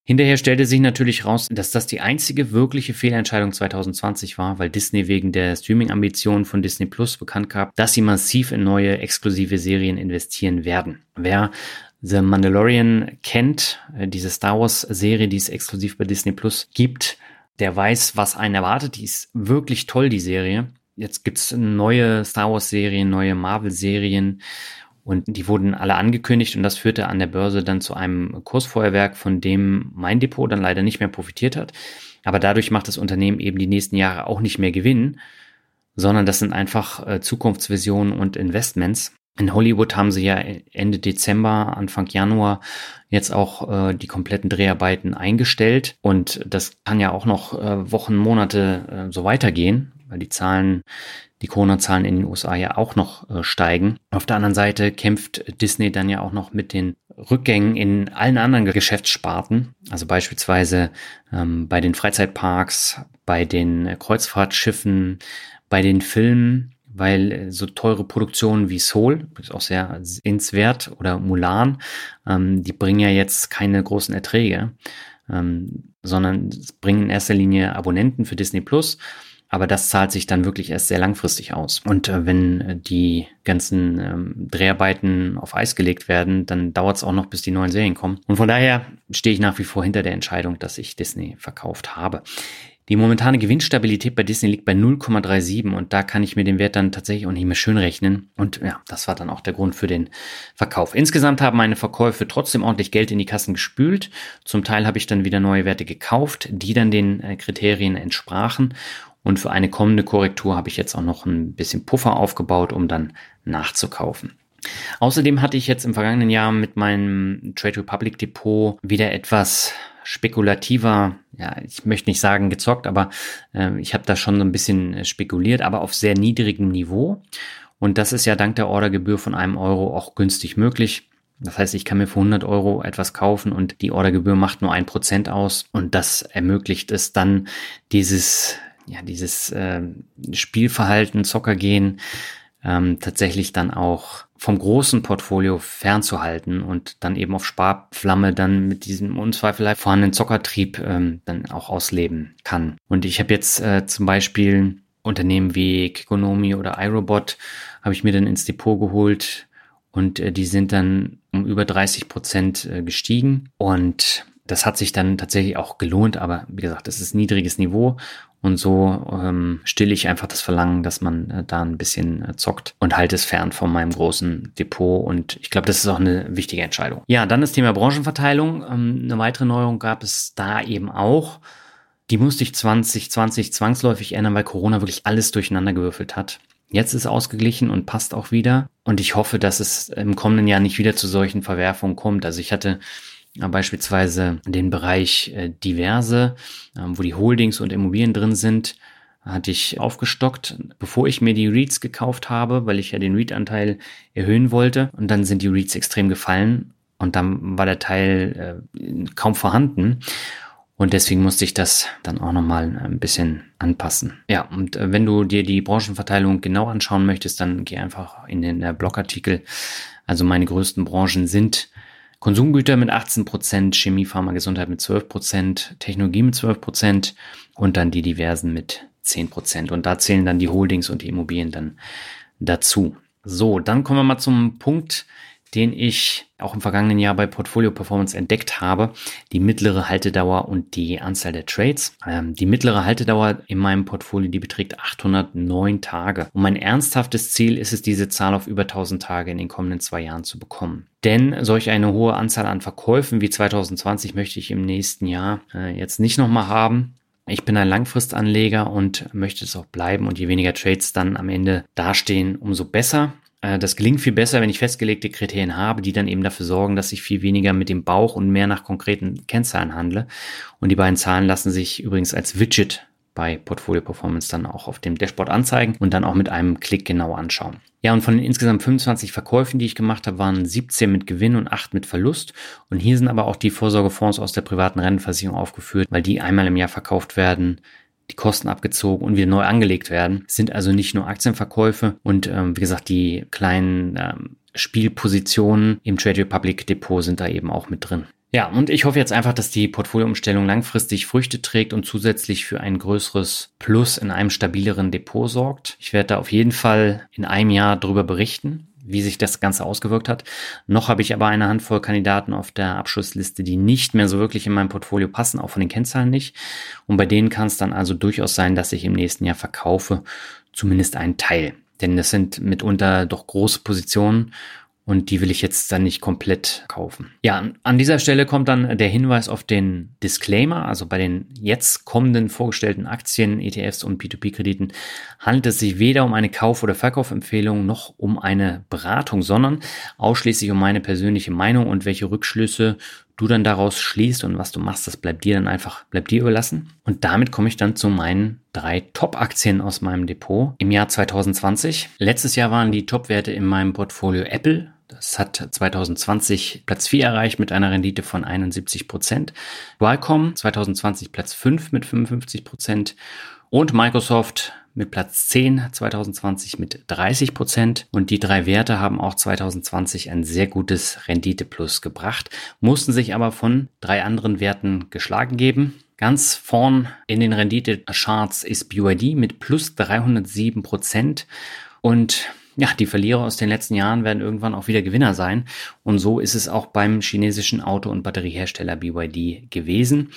Hinterher stellte sich natürlich raus, dass das die einzige wirkliche Fehlentscheidung 2020 war, weil Disney wegen der Streaming-Ambitionen von Disney Plus bekannt gab, dass sie massiv in neue exklusive Serien investieren werden. Wer The Mandalorian kennt, äh, diese Star Wars Serie, die es exklusiv bei Disney Plus gibt, der weiß, was einen erwartet. Die ist wirklich toll, die Serie. Jetzt gibt's neue Star Wars-Serien, neue Marvel-Serien und die wurden alle angekündigt und das führte an der Börse dann zu einem Kursfeuerwerk, von dem mein Depot dann leider nicht mehr profitiert hat. Aber dadurch macht das Unternehmen eben die nächsten Jahre auch nicht mehr Gewinn, sondern das sind einfach äh, Zukunftsvisionen und Investments. In Hollywood haben sie ja Ende Dezember, Anfang Januar jetzt auch äh, die kompletten Dreharbeiten eingestellt. Und das kann ja auch noch äh, Wochen, Monate äh, so weitergehen, weil die Zahlen, die Corona-Zahlen in den USA ja auch noch äh, steigen. Auf der anderen Seite kämpft Disney dann ja auch noch mit den Rückgängen in allen anderen Geschäftssparten. Also beispielsweise ähm, bei den Freizeitparks, bei den Kreuzfahrtschiffen, bei den Filmen weil äh, so teure Produktionen wie Soul, ist auch sehr sehenswert, oder Mulan, ähm, die bringen ja jetzt keine großen Erträge, ähm, sondern bringen in erster Linie Abonnenten für Disney Plus. aber das zahlt sich dann wirklich erst sehr langfristig aus. Und äh, wenn äh, die ganzen ähm, Dreharbeiten auf Eis gelegt werden, dann dauert es auch noch, bis die neuen Serien kommen. Und von daher stehe ich nach wie vor hinter der Entscheidung, dass ich Disney verkauft habe. Die momentane Gewinnstabilität bei Disney liegt bei 0,37 und da kann ich mir den Wert dann tatsächlich auch nicht mehr schön rechnen. Und ja, das war dann auch der Grund für den Verkauf. Insgesamt haben meine Verkäufe trotzdem ordentlich Geld in die Kassen gespült. Zum Teil habe ich dann wieder neue Werte gekauft, die dann den äh, Kriterien entsprachen. Und für eine kommende Korrektur habe ich jetzt auch noch ein bisschen Puffer aufgebaut, um dann nachzukaufen. Außerdem hatte ich jetzt im vergangenen Jahr mit meinem Trade Republic Depot wieder etwas spekulativer, ja, ich möchte nicht sagen gezockt, aber äh, ich habe da schon so ein bisschen spekuliert, aber auf sehr niedrigem Niveau. Und das ist ja dank der Ordergebühr von einem Euro auch günstig möglich. Das heißt, ich kann mir für 100 Euro etwas kaufen und die Ordergebühr macht nur ein Prozent aus und das ermöglicht es dann, dieses, ja, dieses äh, Spielverhalten, Zockergehen ähm, tatsächlich dann auch vom großen Portfolio fernzuhalten und dann eben auf Sparflamme dann mit diesem unzweifelhaft vorhandenen Zockertrieb ähm, dann auch ausleben kann. Und ich habe jetzt äh, zum Beispiel Unternehmen wie Kikonomi oder iRobot habe ich mir dann ins Depot geholt und äh, die sind dann um über 30 Prozent äh, gestiegen und das hat sich dann tatsächlich auch gelohnt, aber wie gesagt, das ist niedriges Niveau und so ähm, stille ich einfach das Verlangen, dass man äh, da ein bisschen äh, zockt und halte es fern von meinem großen Depot. Und ich glaube, das ist auch eine wichtige Entscheidung. Ja, dann das Thema Branchenverteilung. Ähm, eine weitere Neuerung gab es da eben auch. Die musste ich 2020 zwangsläufig ändern, weil Corona wirklich alles durcheinander gewürfelt hat. Jetzt ist ausgeglichen und passt auch wieder. Und ich hoffe, dass es im kommenden Jahr nicht wieder zu solchen Verwerfungen kommt. Also ich hatte beispielsweise den Bereich äh, diverse, ähm, wo die Holdings und Immobilien drin sind, hatte ich aufgestockt, bevor ich mir die REITs gekauft habe, weil ich ja den REIT-Anteil erhöhen wollte. Und dann sind die REITs extrem gefallen und dann war der Teil äh, kaum vorhanden. Und deswegen musste ich das dann auch nochmal ein bisschen anpassen. Ja, und äh, wenn du dir die Branchenverteilung genau anschauen möchtest, dann geh einfach in den Blogartikel. Also meine größten Branchen sind Konsumgüter mit 18 Prozent, Chemie, Pharma, Gesundheit mit 12 Prozent, Technologie mit 12 Prozent und dann die diversen mit 10 Prozent. Und da zählen dann die Holdings und die Immobilien dann dazu. So, dann kommen wir mal zum Punkt, den ich auch im vergangenen Jahr bei Portfolio Performance entdeckt habe, die mittlere Haltedauer und die Anzahl der Trades. Ähm, die mittlere Haltedauer in meinem Portfolio, die beträgt 809 Tage. Und mein ernsthaftes Ziel ist es, diese Zahl auf über 1000 Tage in den kommenden zwei Jahren zu bekommen. Denn solch eine hohe Anzahl an Verkäufen wie 2020 möchte ich im nächsten Jahr äh, jetzt nicht nochmal haben. Ich bin ein Langfristanleger und möchte es auch bleiben und je weniger Trades dann am Ende dastehen, umso besser. Äh, das gelingt viel besser, wenn ich festgelegte Kriterien habe, die dann eben dafür sorgen, dass ich viel weniger mit dem Bauch und mehr nach konkreten Kennzahlen handle. Und die beiden Zahlen lassen sich übrigens als Widget bei Portfolio Performance dann auch auf dem Dashboard anzeigen und dann auch mit einem Klick genau anschauen. Ja, und von den insgesamt 25 Verkäufen, die ich gemacht habe, waren 17 mit Gewinn und 8 mit Verlust. Und hier sind aber auch die Vorsorgefonds aus der privaten Rentenversicherung aufgeführt, weil die einmal im Jahr verkauft werden die Kosten abgezogen und wieder neu angelegt werden. sind also nicht nur Aktienverkäufe und ähm, wie gesagt, die kleinen ähm, Spielpositionen im Trade Republic Depot sind da eben auch mit drin. Ja, und ich hoffe jetzt einfach, dass die Portfolioumstellung langfristig Früchte trägt und zusätzlich für ein größeres Plus in einem stabileren Depot sorgt. Ich werde da auf jeden Fall in einem Jahr darüber berichten wie sich das Ganze ausgewirkt hat. Noch habe ich aber eine Handvoll Kandidaten auf der Abschlussliste, die nicht mehr so wirklich in mein Portfolio passen, auch von den Kennzahlen nicht. Und bei denen kann es dann also durchaus sein, dass ich im nächsten Jahr verkaufe, zumindest einen Teil. Denn das sind mitunter doch große Positionen und die will ich jetzt dann nicht komplett kaufen. Ja, an dieser Stelle kommt dann der Hinweis auf den Disclaimer. Also bei den jetzt kommenden vorgestellten Aktien, ETFs und P2P-Krediten handelt es sich weder um eine Kauf- oder Verkaufempfehlung noch um eine Beratung, sondern ausschließlich um meine persönliche Meinung und welche Rückschlüsse du dann daraus schließt und was du machst, das bleibt dir dann einfach, bleibt dir überlassen. Und damit komme ich dann zu meinen drei Top-Aktien aus meinem Depot im Jahr 2020. Letztes Jahr waren die Top-Werte in meinem Portfolio Apple, das hat 2020 Platz 4 erreicht mit einer Rendite von 71 Prozent. Qualcomm 2020 Platz 5 mit 55 Prozent und Microsoft mit Platz 10 2020 mit 30 Prozent. Und die drei Werte haben auch 2020 ein sehr gutes Rendite Plus gebracht, mussten sich aber von drei anderen Werten geschlagen geben. Ganz vorn in den Rendite-Charts ist BYD mit plus 307 Prozent und ja, die Verlierer aus den letzten Jahren werden irgendwann auch wieder Gewinner sein. Und so ist es auch beim chinesischen Auto- und Batteriehersteller BYD gewesen.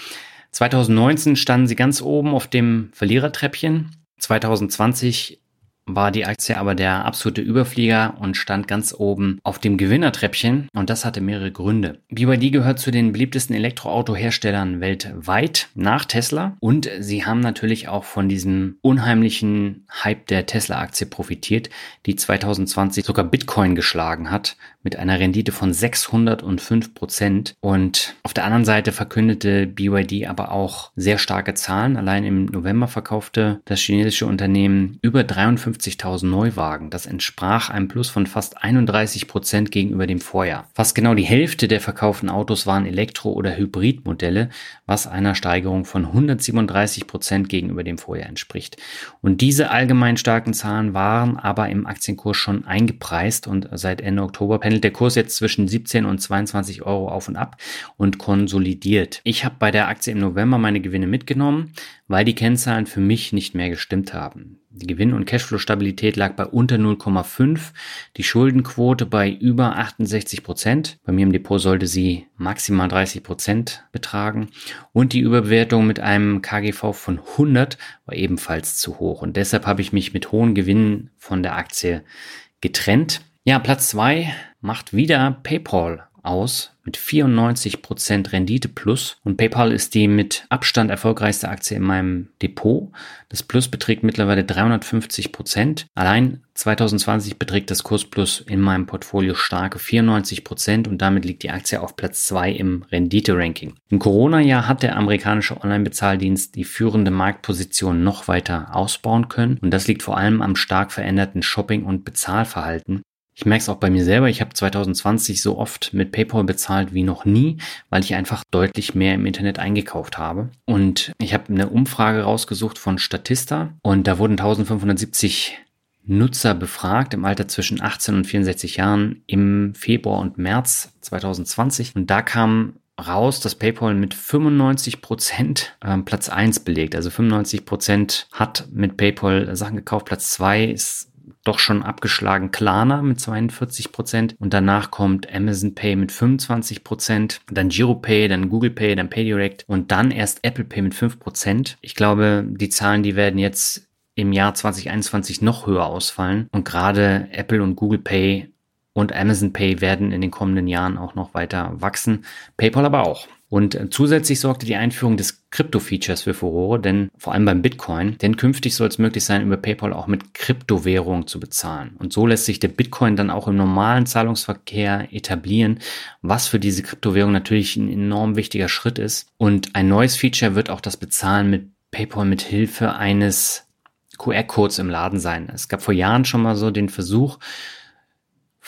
2019 standen sie ganz oben auf dem Verlierertreppchen. 2020 war die Aktie aber der absolute Überflieger und stand ganz oben auf dem Gewinnertreppchen. Und das hatte mehrere Gründe. BYD gehört zu den beliebtesten Elektroautoherstellern weltweit nach Tesla. Und sie haben natürlich auch von diesem unheimlichen Hype der Tesla-Aktie profitiert, die 2020 sogar Bitcoin geschlagen hat mit einer Rendite von 605 Prozent. Und auf der anderen Seite verkündete BYD aber auch sehr starke Zahlen. Allein im November verkaufte das chinesische Unternehmen über 53.000 Neuwagen. Das entsprach einem Plus von fast 31 Prozent gegenüber dem Vorjahr. Fast genau die Hälfte der verkauften Autos waren Elektro- oder Hybridmodelle, was einer Steigerung von 137 Prozent gegenüber dem Vorjahr entspricht. Und diese allgemein starken Zahlen waren aber im Aktienkurs schon eingepreist und seit Ende Oktober pendelt der Kurs jetzt zwischen 17 und 22 Euro auf und ab und konsolidiert. Ich habe bei der Aktie im November meine Gewinne mitgenommen, weil die Kennzahlen für mich nicht mehr gestimmt haben. Die Gewinn- und Cashflow-Stabilität lag bei unter 0,5, die Schuldenquote bei über 68 Prozent. Bei mir im Depot sollte sie maximal 30 Prozent betragen und die Überbewertung mit einem KGV von 100 war ebenfalls zu hoch und deshalb habe ich mich mit hohen Gewinnen von der Aktie getrennt. Ja, Platz zwei macht wieder PayPal aus mit 94% Rendite plus und PayPal ist die mit Abstand erfolgreichste Aktie in meinem Depot. Das Plus beträgt mittlerweile 350%. Allein 2020 beträgt das Kurs Plus in meinem Portfolio starke 94% und damit liegt die Aktie auf Platz 2 im Rendite-Ranking. Im Corona-Jahr hat der amerikanische Online-Bezahldienst die führende Marktposition noch weiter ausbauen können und das liegt vor allem am stark veränderten Shopping- und Bezahlverhalten. Ich merke es auch bei mir selber. Ich habe 2020 so oft mit PayPal bezahlt wie noch nie, weil ich einfach deutlich mehr im Internet eingekauft habe. Und ich habe eine Umfrage rausgesucht von Statista und da wurden 1570 Nutzer befragt im Alter zwischen 18 und 64 Jahren im Februar und März 2020. Und da kam raus, dass PayPal mit 95 Prozent ähm, Platz 1 belegt. Also 95 Prozent hat mit PayPal Sachen gekauft. Platz 2 ist doch schon abgeschlagen Klarna mit 42 Prozent und danach kommt Amazon Pay mit 25 Prozent, dann GiroPay, dann Google Pay, dann PayDirect und dann erst Apple Pay mit 5 Prozent. Ich glaube, die Zahlen, die werden jetzt im Jahr 2021 noch höher ausfallen und gerade Apple und Google Pay und Amazon Pay werden in den kommenden Jahren auch noch weiter wachsen, PayPal aber auch. Und äh, zusätzlich sorgte die Einführung des Krypto-Features für Furore, denn vor allem beim Bitcoin, denn künftig soll es möglich sein, über PayPal auch mit Kryptowährung zu bezahlen. Und so lässt sich der Bitcoin dann auch im normalen Zahlungsverkehr etablieren, was für diese Kryptowährung natürlich ein enorm wichtiger Schritt ist. Und ein neues Feature wird auch das Bezahlen mit PayPal mit Hilfe eines QR-Codes im Laden sein. Es gab vor Jahren schon mal so den Versuch,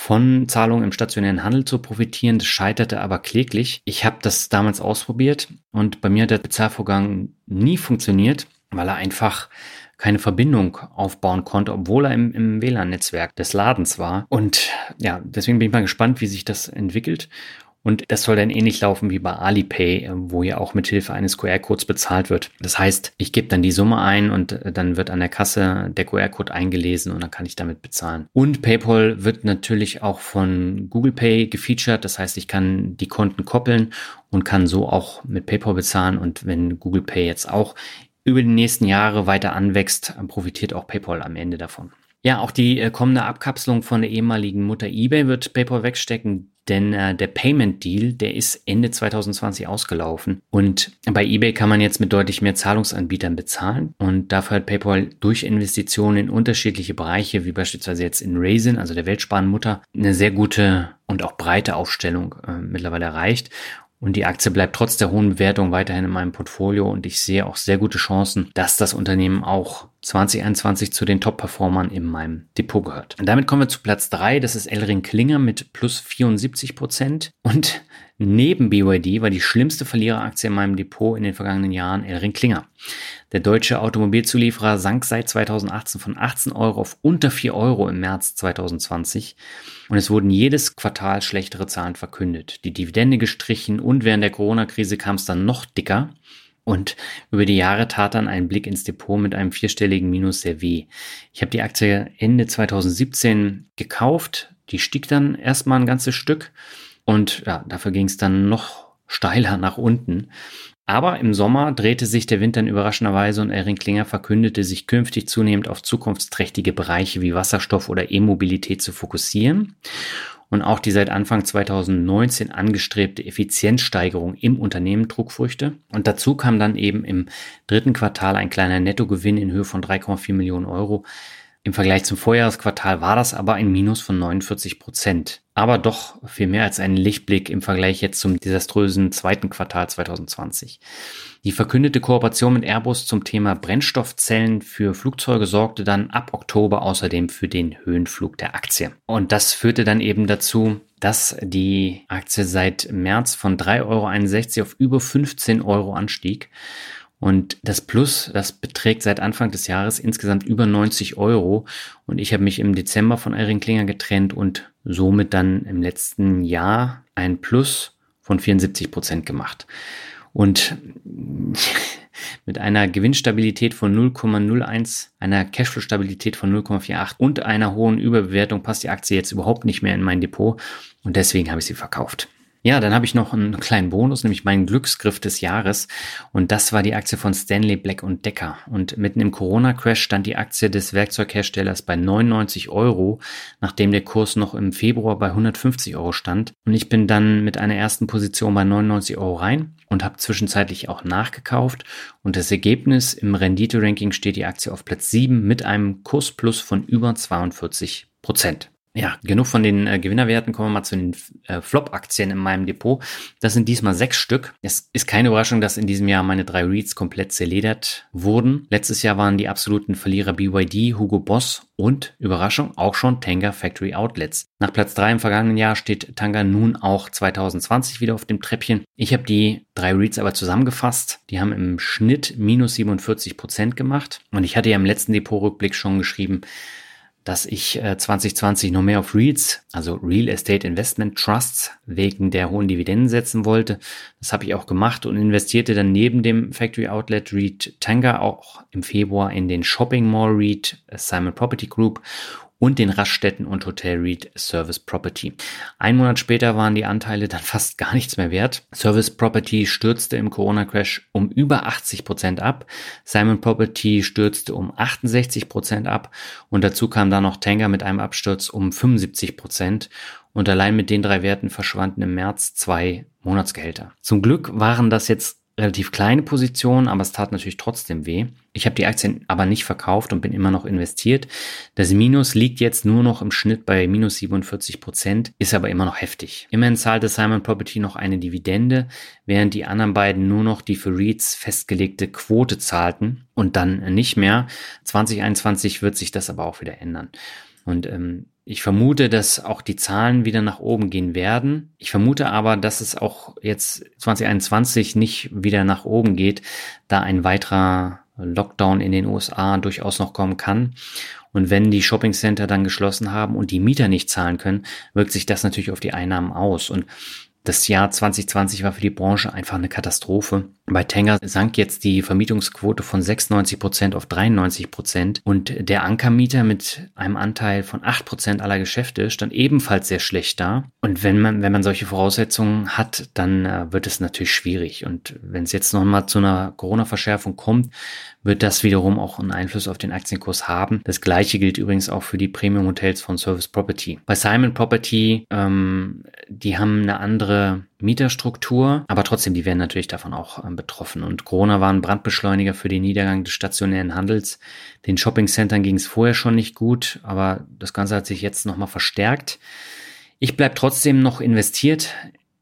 von Zahlungen im stationären Handel zu profitieren. Das scheiterte aber kläglich. Ich habe das damals ausprobiert und bei mir hat der Bezahlvorgang nie funktioniert, weil er einfach keine Verbindung aufbauen konnte, obwohl er im, im WLAN-Netzwerk des Ladens war. Und ja, deswegen bin ich mal gespannt, wie sich das entwickelt. Und das soll dann ähnlich laufen wie bei Alipay, äh, wo ja auch mit Hilfe eines QR-Codes bezahlt wird. Das heißt, ich gebe dann die Summe ein und äh, dann wird an der Kasse der QR-Code eingelesen und dann kann ich damit bezahlen. Und PayPal wird natürlich auch von Google Pay gefeatured. Das heißt, ich kann die Konten koppeln und kann so auch mit PayPal bezahlen. Und wenn Google Pay jetzt auch über die nächsten Jahre weiter anwächst, profitiert auch PayPal am Ende davon. Ja, auch die äh, kommende Abkapselung von der ehemaligen Mutter eBay wird PayPal wegstecken, denn äh, der Payment Deal, der ist Ende 2020 ausgelaufen. Und bei eBay kann man jetzt mit deutlich mehr Zahlungsanbietern bezahlen. Und dafür hat PayPal durch Investitionen in unterschiedliche Bereiche, wie beispielsweise jetzt in Raisin, also der Weltsparenmutter, eine sehr gute und auch breite Aufstellung äh, mittlerweile erreicht. Und die Aktie bleibt trotz der hohen Bewertung weiterhin in meinem Portfolio. Und ich sehe auch sehr gute Chancen, dass das Unternehmen auch 2021 zu den Top-Performern in meinem Depot gehört. Und damit kommen wir zu Platz drei. Das ist Elring Klinger mit plus 74 Prozent. Und neben BYD war die schlimmste Verliereraktie in meinem Depot in den vergangenen Jahren Elring Klinger. Der deutsche Automobilzulieferer sank seit 2018 von 18 Euro auf unter 4 Euro im März 2020. Und es wurden jedes Quartal schlechtere Zahlen verkündet. Die Dividende gestrichen und während der Corona-Krise kam es dann noch dicker. Und über die Jahre tat dann ein Blick ins Depot mit einem vierstelligen Minus sehr weh. Ich habe die Aktie Ende 2017 gekauft. Die stieg dann erstmal ein ganzes Stück. Und ja, dafür ging es dann noch steiler nach unten. Aber im Sommer drehte sich der Wind dann überraschenderweise und Erin Klinger verkündete, sich künftig zunehmend auf zukunftsträchtige Bereiche wie Wasserstoff oder E-Mobilität zu fokussieren. Und auch die seit Anfang 2019 angestrebte Effizienzsteigerung im Unternehmen trug Früchte. Und dazu kam dann eben im dritten Quartal ein kleiner Nettogewinn in Höhe von 3,4 Millionen Euro, im Vergleich zum Vorjahresquartal war das aber ein Minus von 49 Prozent. Aber doch viel mehr als ein Lichtblick im Vergleich jetzt zum desaströsen zweiten Quartal 2020. Die verkündete Kooperation mit Airbus zum Thema Brennstoffzellen für Flugzeuge sorgte dann ab Oktober außerdem für den Höhenflug der Aktie. Und das führte dann eben dazu, dass die Aktie seit März von 3,61 Euro auf über 15 Euro anstieg. Und das Plus, das beträgt seit Anfang des Jahres insgesamt über 90 Euro. Und ich habe mich im Dezember von Eiring Klinger getrennt und somit dann im letzten Jahr ein Plus von 74 Prozent gemacht. Und [LAUGHS] mit einer Gewinnstabilität von 0,01, einer Cashflow-Stabilität von 0,48 und einer hohen Überbewertung passt die Aktie jetzt überhaupt nicht mehr in mein Depot. Und deswegen habe ich sie verkauft. Ja, dann habe ich noch einen kleinen Bonus, nämlich meinen Glücksgriff des Jahres. Und das war die Aktie von Stanley Black und Decker. Und mitten im Corona-Crash stand die Aktie des Werkzeugherstellers bei 99 Euro, nachdem der Kurs noch im Februar bei 150 Euro stand. Und ich bin dann mit einer ersten Position bei 99 Euro rein und habe zwischenzeitlich auch nachgekauft. Und das Ergebnis im Rendite-Ranking steht die Aktie auf Platz 7 mit einem Kursplus von über 42 Prozent. Ja, genug von den äh, Gewinnerwerten. Kommen wir mal zu den äh, Flop-Aktien in meinem Depot. Das sind diesmal sechs Stück. Es ist keine Überraschung, dass in diesem Jahr meine drei Reads komplett zerledert wurden. Letztes Jahr waren die absoluten Verlierer BYD, Hugo Boss und, Überraschung, auch schon Tanga Factory Outlets. Nach Platz drei im vergangenen Jahr steht Tanga nun auch 2020 wieder auf dem Treppchen. Ich habe die drei Reads aber zusammengefasst. Die haben im Schnitt minus 47 Prozent gemacht. Und ich hatte ja im letzten Depot-Rückblick schon geschrieben, dass ich äh, 2020 noch mehr auf REITs, also Real Estate Investment Trusts, wegen der hohen Dividenden setzen wollte. Das habe ich auch gemacht und investierte dann neben dem Factory Outlet REIT Tanga auch im Februar in den Shopping Mall REIT Simon Property Group und den Raststätten und Hotel REIT Service Property. Ein Monat später waren die Anteile dann [LAUGHS] fast gar nichts mehr wert. Service Property stürzte im Corona-Crash um über 80 Prozent ab. Simon Property stürzte um 68 Prozent ab und dazu kam dann noch Tanger mit einem Absturz um 75 Prozent. Und allein mit den drei Werten verschwanden im März zwei Monatsgehälter. Zum Glück waren das jetzt relativ kleine Position, aber es tat natürlich trotzdem weh. Ich habe die Aktien aber nicht verkauft und bin immer noch investiert. Das Minus liegt jetzt nur noch im Schnitt bei minus 47 Prozent, ist aber immer noch heftig. Immerhin zahlte Simon Property noch eine Dividende, während die anderen beiden nur noch die für REITs festgelegte Quote zahlten und dann nicht mehr. 2021 wird sich das aber auch wieder ändern. Und ähm, ich vermute, dass auch die Zahlen wieder nach oben gehen werden. Ich vermute aber, dass es auch jetzt 2021 nicht wieder nach oben geht, da ein weiterer Lockdown in den USA durchaus noch kommen kann. Und wenn die Shoppingcenter dann geschlossen haben und die Mieter nicht zahlen können, wirkt sich das natürlich auf die Einnahmen aus. Und das Jahr 2020 war für die Branche einfach eine Katastrophe. Bei Tanger sank jetzt die Vermietungsquote von 96 Prozent auf 93 Prozent und der Ankermieter mit einem Anteil von 8 Prozent aller Geschäfte stand ebenfalls sehr schlecht da. Und wenn man, wenn man solche Voraussetzungen hat, dann äh, wird es natürlich schwierig. Und wenn es jetzt nochmal zu einer Corona-Verschärfung kommt, wird das wiederum auch einen Einfluss auf den Aktienkurs haben. Das gleiche gilt übrigens auch für die Premium-Hotels von Service Property. Bei Simon Property, ähm, die haben eine andere Mieterstruktur, aber trotzdem, die werden natürlich davon auch ähm, betroffen. Und Corona war ein Brandbeschleuniger für den Niedergang des stationären Handels. Den Shoppingcentern ging es vorher schon nicht gut, aber das Ganze hat sich jetzt nochmal verstärkt. Ich bleibe trotzdem noch investiert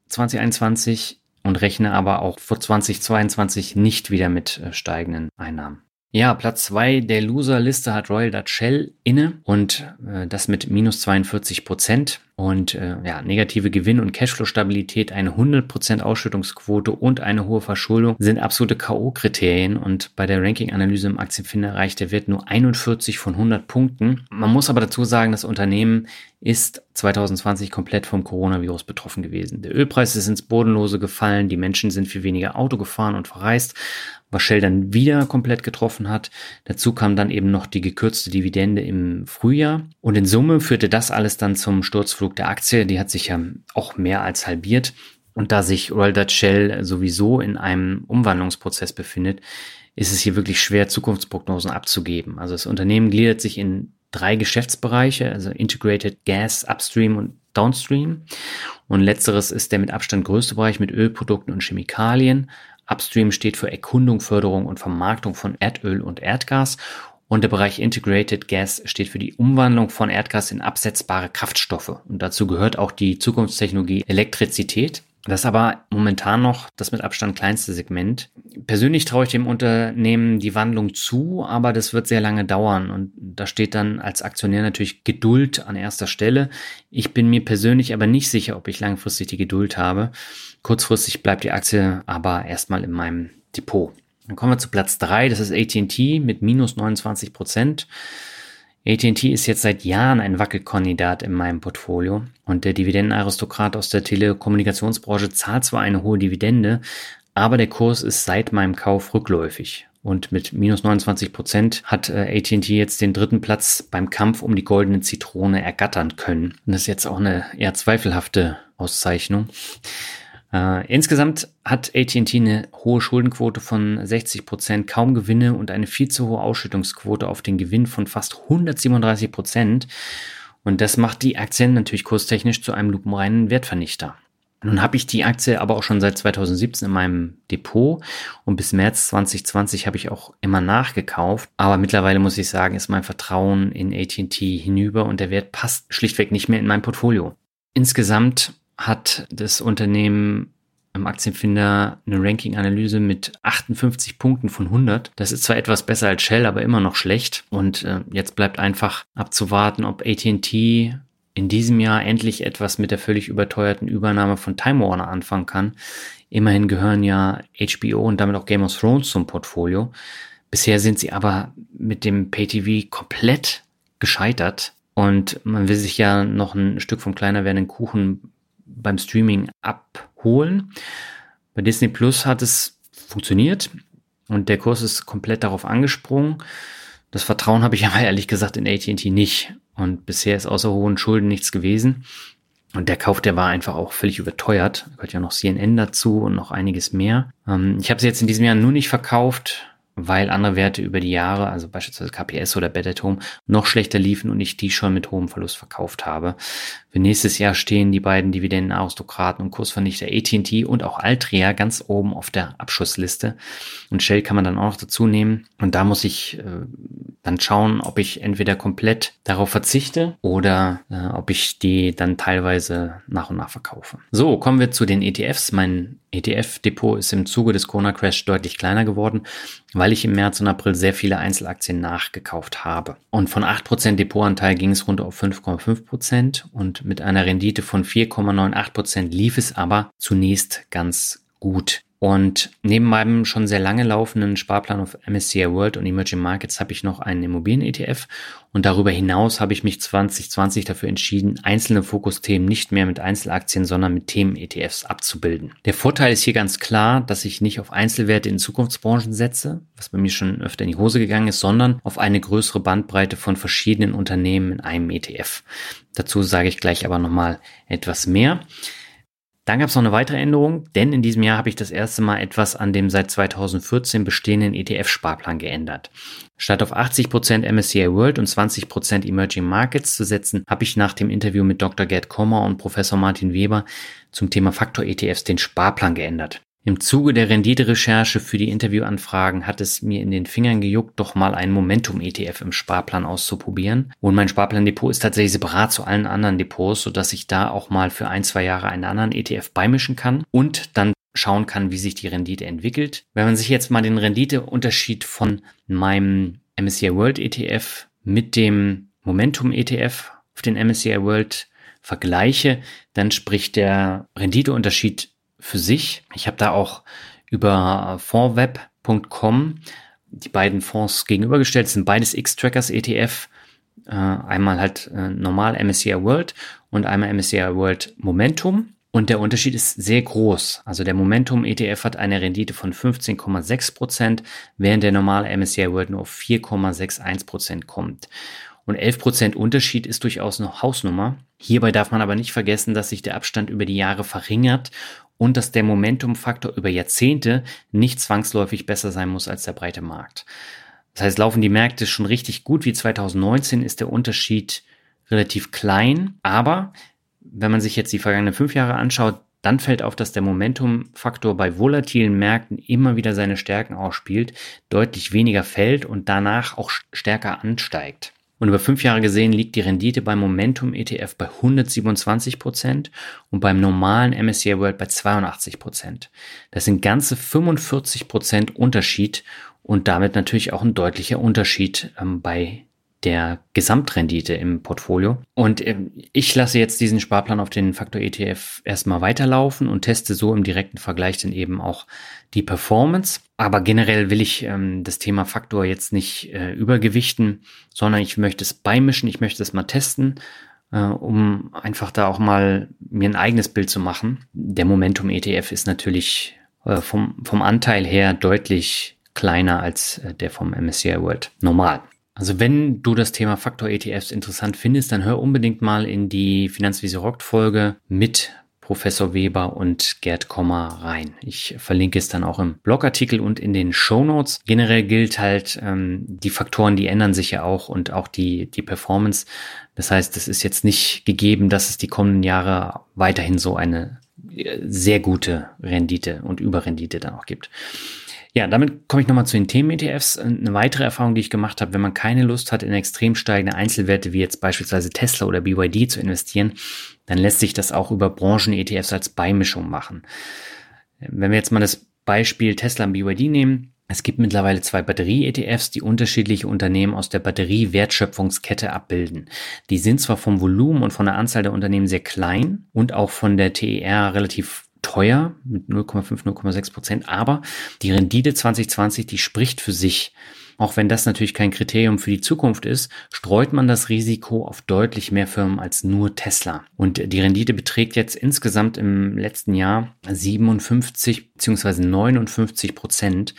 2021 und rechne aber auch für 2022 nicht wieder mit äh, steigenden Einnahmen. Ja, Platz zwei der Loser-Liste hat Royal Dutch Shell inne und äh, das mit minus 42 Prozent. Und äh, ja, negative Gewinn- und Cashflow-Stabilität, eine 100% Ausschüttungsquote und eine hohe Verschuldung sind absolute K.O.-Kriterien. Und bei der Ranking-Analyse im Aktienfinder erreicht der Wert nur 41 von 100 Punkten. Man muss aber dazu sagen, das Unternehmen ist 2020 komplett vom Coronavirus betroffen gewesen. Der Ölpreis ist ins Bodenlose gefallen, die Menschen sind viel weniger Auto gefahren und verreist, was Shell dann wieder komplett getroffen hat. Dazu kam dann eben noch die gekürzte Dividende im Frühjahr. Und in Summe führte das alles dann zum Sturzflug der Aktie. Die hat sich ja auch mehr als halbiert. Und da sich Royal Dutch Shell sowieso in einem Umwandlungsprozess befindet, ist es hier wirklich schwer, Zukunftsprognosen abzugeben. Also das Unternehmen gliedert sich in drei Geschäftsbereiche, also Integrated Gas, Upstream und Downstream. Und letzteres ist der mit Abstand größte Bereich mit Ölprodukten und Chemikalien. Upstream steht für Erkundung, Förderung und Vermarktung von Erdöl und Erdgas. Und der Bereich Integrated Gas steht für die Umwandlung von Erdgas in absetzbare Kraftstoffe. Und dazu gehört auch die Zukunftstechnologie Elektrizität. Das ist aber momentan noch das mit Abstand kleinste Segment. Persönlich traue ich dem Unternehmen die Wandlung zu, aber das wird sehr lange dauern und da steht dann als Aktionär natürlich Geduld an erster Stelle. Ich bin mir persönlich aber nicht sicher, ob ich langfristig die Geduld habe. Kurzfristig bleibt die Aktie aber erstmal in meinem Depot. Dann kommen wir zu Platz drei. das ist AT&T mit minus 29 Prozent. AT&T ist jetzt seit Jahren ein Wackelkandidat in meinem Portfolio und der Dividendenaristokrat aus der Telekommunikationsbranche zahlt zwar eine hohe Dividende, aber der Kurs ist seit meinem Kauf rückläufig. Und mit minus 29 Prozent hat äh, AT&T jetzt den dritten Platz beim Kampf um die goldene Zitrone ergattern können. Und das ist jetzt auch eine eher zweifelhafte Auszeichnung. Äh, insgesamt hat AT&T eine hohe Schuldenquote von 60 Prozent, kaum Gewinne und eine viel zu hohe Ausschüttungsquote auf den Gewinn von fast 137 Prozent. Und das macht die Aktien natürlich kurstechnisch zu einem lupenreinen Wertvernichter. Nun habe ich die Aktie aber auch schon seit 2017 in meinem Depot und bis März 2020 habe ich auch immer nachgekauft. Aber mittlerweile muss ich sagen, ist mein Vertrauen in AT&T hinüber und der Wert passt schlichtweg nicht mehr in mein Portfolio. Insgesamt hat das Unternehmen im Aktienfinder eine Ranking-Analyse mit 58 Punkten von 100. Das ist zwar etwas besser als Shell, aber immer noch schlecht. Und äh, jetzt bleibt einfach abzuwarten, ob AT&T in diesem Jahr endlich etwas mit der völlig überteuerten Übernahme von Time Warner anfangen kann. Immerhin gehören ja HBO und damit auch Game of Thrones zum Portfolio. Bisher sind sie aber mit dem Pay-TV komplett gescheitert. Und man will sich ja noch ein Stück vom kleiner werdenden Kuchen beim Streaming abholen. Bei Disney Plus hat es funktioniert und der Kurs ist komplett darauf angesprungen. Das Vertrauen habe ich [LAUGHS] aber ehrlich gesagt in AT&T nicht und bisher ist außer hohen Schulden nichts gewesen. Und der Kauf, der war einfach auch völlig überteuert. Da gehört ja noch CNN dazu und noch einiges mehr. Ähm, ich habe sie jetzt in diesem Jahr nur nicht verkauft, weil andere Werte über die Jahre, also beispielsweise KPS oder Bet Home, noch schlechter liefen und ich die schon mit hohem Verlust verkauft habe. Für nächstes Jahr stehen die beiden Dividendenaristokraten und Kursvernichter AT&T und auch Altria ganz oben auf der Abschussliste. Und Shell kann man dann auch noch dazu nehmen. Und da muss ich äh, dann schauen, ob ich entweder komplett darauf verzichte oder äh, ob ich die dann teilweise nach und nach verkaufe. So, kommen wir zu den ETFs. Mein ETF-Depot ist im Zuge des Corona-Crash deutlich kleiner geworden, weil ich im März und April sehr viele Einzelaktien nachgekauft habe. Und von 8% Depotanteil ging es runter auf 5,5% und mit einer Rendite von 4,98% lief es aber zunächst ganz gut. Und neben meinem schon sehr lange laufenden Sparplan auf MSCI World und Emerging Markets habe ich noch einen Immobilien-ETF. Und darüber hinaus habe ich mich 2020 dafür entschieden, einzelne Fokusthemen nicht mehr mit Einzelaktien, sondern mit Themen-ETFs abzubilden. Der Vorteil ist hier ganz klar, dass ich nicht auf Einzelwerte in Zukunftsbranchen setze, was bei mir schon öfter in die Hose gegangen ist, sondern auf eine größere Bandbreite von verschiedenen Unternehmen in einem ETF. Dazu sage ich gleich aber nochmal etwas mehr. Dann gab es noch eine weitere Änderung, denn in diesem Jahr habe ich das erste Mal etwas an dem seit 2014 bestehenden ETF-Sparplan geändert. Statt auf 80% MSCI World und 20% Emerging Markets zu setzen, habe ich nach dem Interview mit Dr. Gerd Kommer und Professor Martin Weber zum Thema Faktor-ETFs den Sparplan geändert. Im Zuge der Renditerecherche für die Interviewanfragen hat es mir in den Fingern gejuckt, doch mal einen Momentum-ETF im Sparplan auszuprobieren. Und mein Sparplan-Depot ist tatsächlich separat zu allen anderen Depots, sodass ich da auch mal für ein, zwei Jahre einen anderen ETF beimischen kann und dann schauen kann, wie sich die Rendite entwickelt. Wenn man sich jetzt mal den Renditeunterschied von meinem MSCI World ETF mit dem Momentum ETF auf den MSCI World vergleiche, dann spricht der Renditeunterschied für sich. Ich habe da auch über fondweb.com die beiden Fonds gegenübergestellt. Das sind beides X-Trackers ETF. Äh, einmal halt äh, normal MSCI World und einmal MSCI World Momentum. Und der Unterschied ist sehr groß. Also der Momentum ETF hat eine Rendite von 15,6 Prozent, während der normale MSCI World nur auf 4,61 Prozent kommt. Und 11 Prozent Unterschied ist durchaus eine Hausnummer. Hierbei darf man aber nicht vergessen, dass sich der Abstand über die Jahre verringert und dass der Momentumfaktor über Jahrzehnte nicht zwangsläufig besser sein muss als der breite Markt. Das heißt, laufen die Märkte schon richtig gut wie 2019, ist der Unterschied relativ klein. Aber wenn man sich jetzt die vergangenen fünf Jahre anschaut, dann fällt auf, dass der Momentumfaktor bei volatilen Märkten immer wieder seine Stärken ausspielt, deutlich weniger fällt und danach auch stärker ansteigt. Und über fünf Jahre gesehen liegt die Rendite beim Momentum ETF bei 127 Prozent und beim normalen MSCI World bei 82 Prozent. Das sind ganze 45 Prozent Unterschied und damit natürlich auch ein deutlicher Unterschied ähm, bei der Gesamtrendite im Portfolio. Und ähm, ich lasse jetzt diesen Sparplan auf den Faktor ETF erstmal weiterlaufen und teste so im direkten Vergleich dann eben auch die Performance. Aber generell will ich ähm, das Thema Faktor jetzt nicht äh, übergewichten, sondern ich möchte es beimischen, ich möchte es mal testen, äh, um einfach da auch mal mir ein eigenes Bild zu machen. Der Momentum ETF ist natürlich äh, vom, vom Anteil her deutlich kleiner als äh, der vom MSCI World normal. Also wenn du das Thema Faktor ETFs interessant findest, dann hör unbedingt mal in die Finanzwiese Rockt Folge mit Professor Weber und Gerd Kommer rein. Ich verlinke es dann auch im Blogartikel und in den Show Notes. Generell gilt halt, ähm, die Faktoren, die ändern sich ja auch und auch die, die Performance. Das heißt, es ist jetzt nicht gegeben, dass es die kommenden Jahre weiterhin so eine äh, sehr gute Rendite und Überrendite dann auch gibt. Ja, damit komme ich nochmal zu den Themen-ETFs. Eine weitere Erfahrung, die ich gemacht habe, wenn man keine Lust hat, in extrem steigende Einzelwerte wie jetzt beispielsweise Tesla oder BYD zu investieren, dann lässt sich das auch über Branchen-ETFs als Beimischung machen. Wenn wir jetzt mal das Beispiel Tesla und BYD nehmen, es gibt mittlerweile zwei Batterie-ETFs, die unterschiedliche Unternehmen aus der Batterie-Wertschöpfungskette abbilden. Die sind zwar vom Volumen und von der Anzahl der Unternehmen sehr klein und auch von der TER relativ teuer mit 0,5, 0,6 Prozent, aber die Rendite 2020, die spricht für sich. Auch wenn das natürlich kein Kriterium für die Zukunft ist, streut man das Risiko auf deutlich mehr Firmen als nur Tesla. Und die Rendite beträgt jetzt insgesamt im letzten Jahr 57 bzw. 59 Prozent.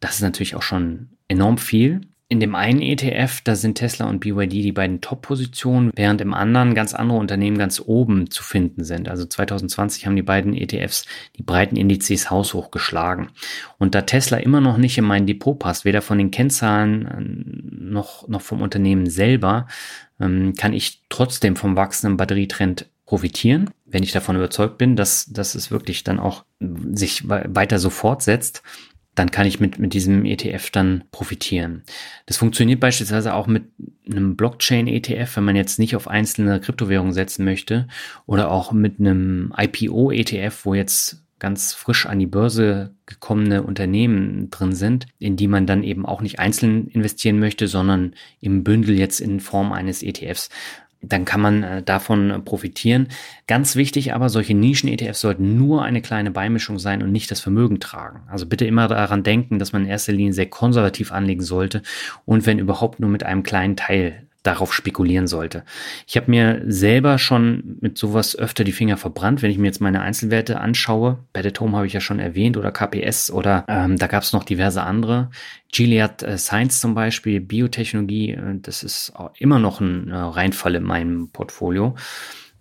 Das ist natürlich auch schon enorm viel. In dem einen ETF, da sind Tesla und BYD die beiden Top-Positionen, während im anderen ganz andere Unternehmen ganz oben zu finden sind. Also 2020 haben die beiden ETFs die breiten Indizes haushoch geschlagen. Und da Tesla immer noch nicht in mein Depot passt, weder von den Kennzahlen äh, noch, noch vom Unternehmen selber, ähm, kann ich trotzdem vom wachsenden Batterietrend profitieren, wenn ich davon überzeugt bin, dass, dass es wirklich dann auch sich weiter so fortsetzt dann kann ich mit, mit diesem ETF dann profitieren. Das funktioniert beispielsweise auch mit einem Blockchain-ETF, wenn man jetzt nicht auf einzelne Kryptowährungen setzen möchte oder auch mit einem IPO-ETF, wo jetzt ganz frisch an die Börse gekommene Unternehmen drin sind, in die man dann eben auch nicht einzeln investieren möchte, sondern im Bündel jetzt in Form eines ETFs dann kann man äh, davon äh, profitieren. Ganz wichtig aber, solche Nischen-ETFs sollten nur eine kleine Beimischung sein und nicht das Vermögen tragen. Also bitte immer daran denken, dass man in erster Linie sehr konservativ anlegen sollte und wenn überhaupt nur mit einem kleinen Teil darauf spekulieren sollte. Ich habe mir selber schon mit sowas öfter die Finger verbrannt, wenn ich mir jetzt meine Einzelwerte anschaue. Home habe ich ja schon erwähnt oder KPS oder ähm, da gab es noch diverse andere. Gilead äh, Science zum Beispiel, Biotechnologie, äh, das ist immer noch ein äh, Reinfall in meinem Portfolio,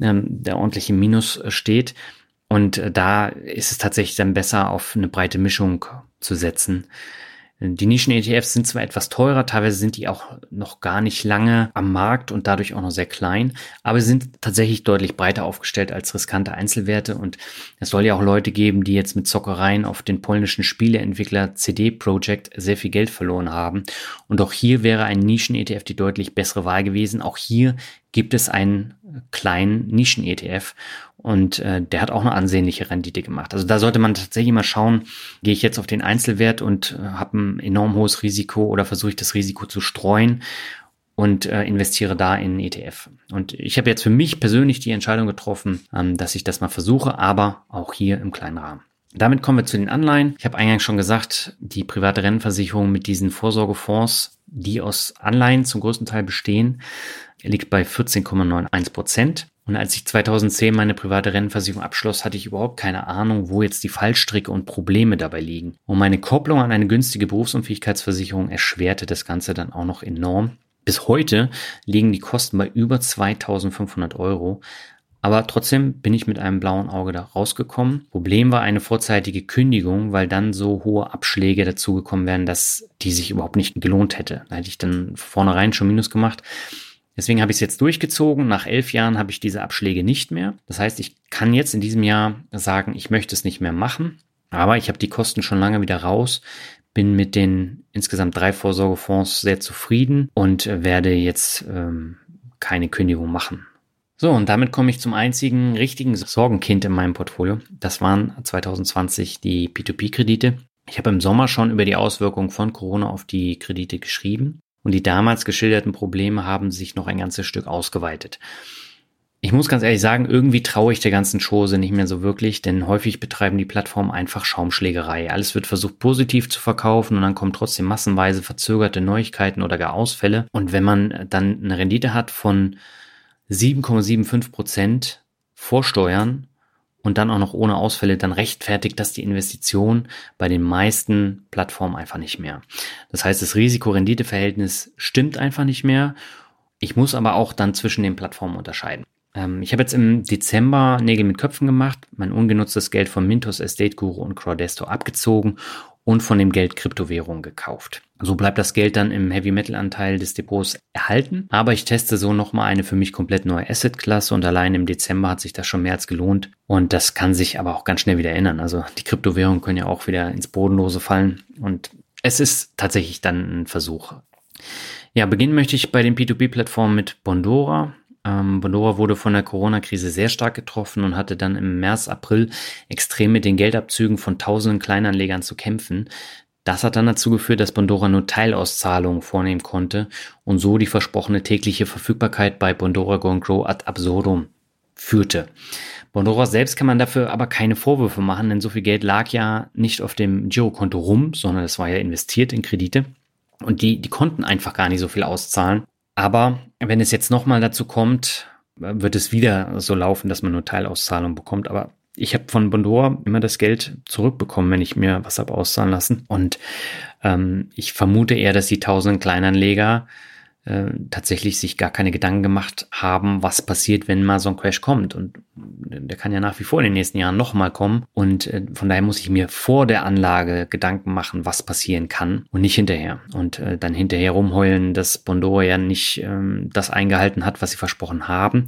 ähm, der ordentlich im Minus steht. Und da ist es tatsächlich dann besser, auf eine breite Mischung zu setzen. Die Nischen-ETFs sind zwar etwas teurer, teilweise sind die auch noch gar nicht lange am Markt und dadurch auch noch sehr klein, aber sie sind tatsächlich deutlich breiter aufgestellt als riskante Einzelwerte und es soll ja auch Leute geben, die jetzt mit Zockereien auf den polnischen Spieleentwickler CD Projekt sehr viel Geld verloren haben. Und auch hier wäre ein Nischen-ETF die deutlich bessere Wahl gewesen. Auch hier gibt es einen kleinen Nischen-ETF und äh, der hat auch eine ansehnliche Rendite gemacht. Also da sollte man tatsächlich mal schauen, gehe ich jetzt auf den Einzelwert und äh, habe ein enorm hohes Risiko oder versuche ich das Risiko zu streuen und äh, investiere da in ETF. Und ich habe jetzt für mich persönlich die Entscheidung getroffen, ähm, dass ich das mal versuche, aber auch hier im kleinen Rahmen. Damit kommen wir zu den Anleihen. Ich habe eingangs schon gesagt, die private Rentenversicherung mit diesen Vorsorgefonds, die aus Anleihen zum größten Teil bestehen, liegt bei 14,91 Prozent. Und als ich 2010 meine private Rentenversicherung abschloss, hatte ich überhaupt keine Ahnung, wo jetzt die Fallstricke und Probleme dabei liegen. Und meine Kopplung an eine günstige Berufsunfähigkeitsversicherung erschwerte das Ganze dann auch noch enorm. Bis heute liegen die Kosten bei über 2500 Euro. Aber trotzdem bin ich mit einem blauen Auge da rausgekommen. Problem war eine vorzeitige Kündigung, weil dann so hohe Abschläge dazugekommen wären, dass die sich überhaupt nicht gelohnt hätte. Da hätte ich dann vornherein schon Minus gemacht. Deswegen habe ich es jetzt durchgezogen. Nach elf Jahren habe ich diese Abschläge nicht mehr. Das heißt, ich kann jetzt in diesem Jahr sagen, ich möchte es nicht mehr machen. Aber ich habe die Kosten schon lange wieder raus, bin mit den insgesamt drei Vorsorgefonds sehr zufrieden und werde jetzt ähm, keine Kündigung machen. So, und damit komme ich zum einzigen richtigen Sorgenkind in meinem Portfolio. Das waren 2020 die P2P-Kredite. Ich habe im Sommer schon über die Auswirkungen von Corona auf die Kredite geschrieben und die damals geschilderten Probleme haben sich noch ein ganzes Stück ausgeweitet. Ich muss ganz ehrlich sagen, irgendwie traue ich der ganzen Chose nicht mehr so wirklich, denn häufig betreiben die Plattformen einfach Schaumschlägerei. Alles wird versucht positiv zu verkaufen und dann kommen trotzdem massenweise verzögerte Neuigkeiten oder gar Ausfälle. Und wenn man dann eine Rendite hat von 7,75 Prozent Vorsteuern und dann auch noch ohne Ausfälle, dann rechtfertigt das die Investition bei den meisten Plattformen einfach nicht mehr. Das heißt, das Risiko-Rendite-Verhältnis stimmt einfach nicht mehr. Ich muss aber auch dann zwischen den Plattformen unterscheiden. Ähm, ich habe jetzt im Dezember Nägel mit Köpfen gemacht, mein ungenutztes Geld von Mintos Estate Guru und Crowdesto abgezogen und von dem Geld Kryptowährungen gekauft. So bleibt das Geld dann im Heavy Metal Anteil des Depots erhalten, aber ich teste so nochmal eine für mich komplett neue Asset-Klasse und allein im Dezember hat sich das schon mehr als gelohnt und das kann sich aber auch ganz schnell wieder ändern. Also die Kryptowährungen können ja auch wieder ins Bodenlose fallen und es ist tatsächlich dann ein Versuch. Ja, beginnen möchte ich bei den P2P-Plattformen mit Bondora. Ähm, Bondora wurde von der Corona-Krise sehr stark getroffen und hatte dann im März, April extrem mit den Geldabzügen von tausenden Kleinanlegern zu kämpfen. Das hat dann dazu geführt, dass Bondora nur Teilauszahlungen vornehmen konnte und so die versprochene tägliche Verfügbarkeit bei Bondora Go and Grow ad absurdum führte. Bondora selbst kann man dafür aber keine Vorwürfe machen, denn so viel Geld lag ja nicht auf dem Girokonto rum, sondern es war ja investiert in Kredite. Und die, die konnten einfach gar nicht so viel auszahlen. Aber wenn es jetzt nochmal dazu kommt, wird es wieder so laufen, dass man nur Teilauszahlung bekommt. Aber ich habe von Bondor immer das Geld zurückbekommen, wenn ich mir was habe auszahlen lassen. Und ähm, ich vermute eher, dass die tausenden Kleinanleger äh, tatsächlich sich gar keine Gedanken gemacht haben, was passiert, wenn mal so ein Crash kommt. Und der kann ja nach wie vor in den nächsten Jahren nochmal kommen. Und äh, von daher muss ich mir vor der Anlage Gedanken machen, was passieren kann und nicht hinterher. Und äh, dann hinterher rumheulen, dass Bondor ja nicht ähm, das eingehalten hat, was sie versprochen haben.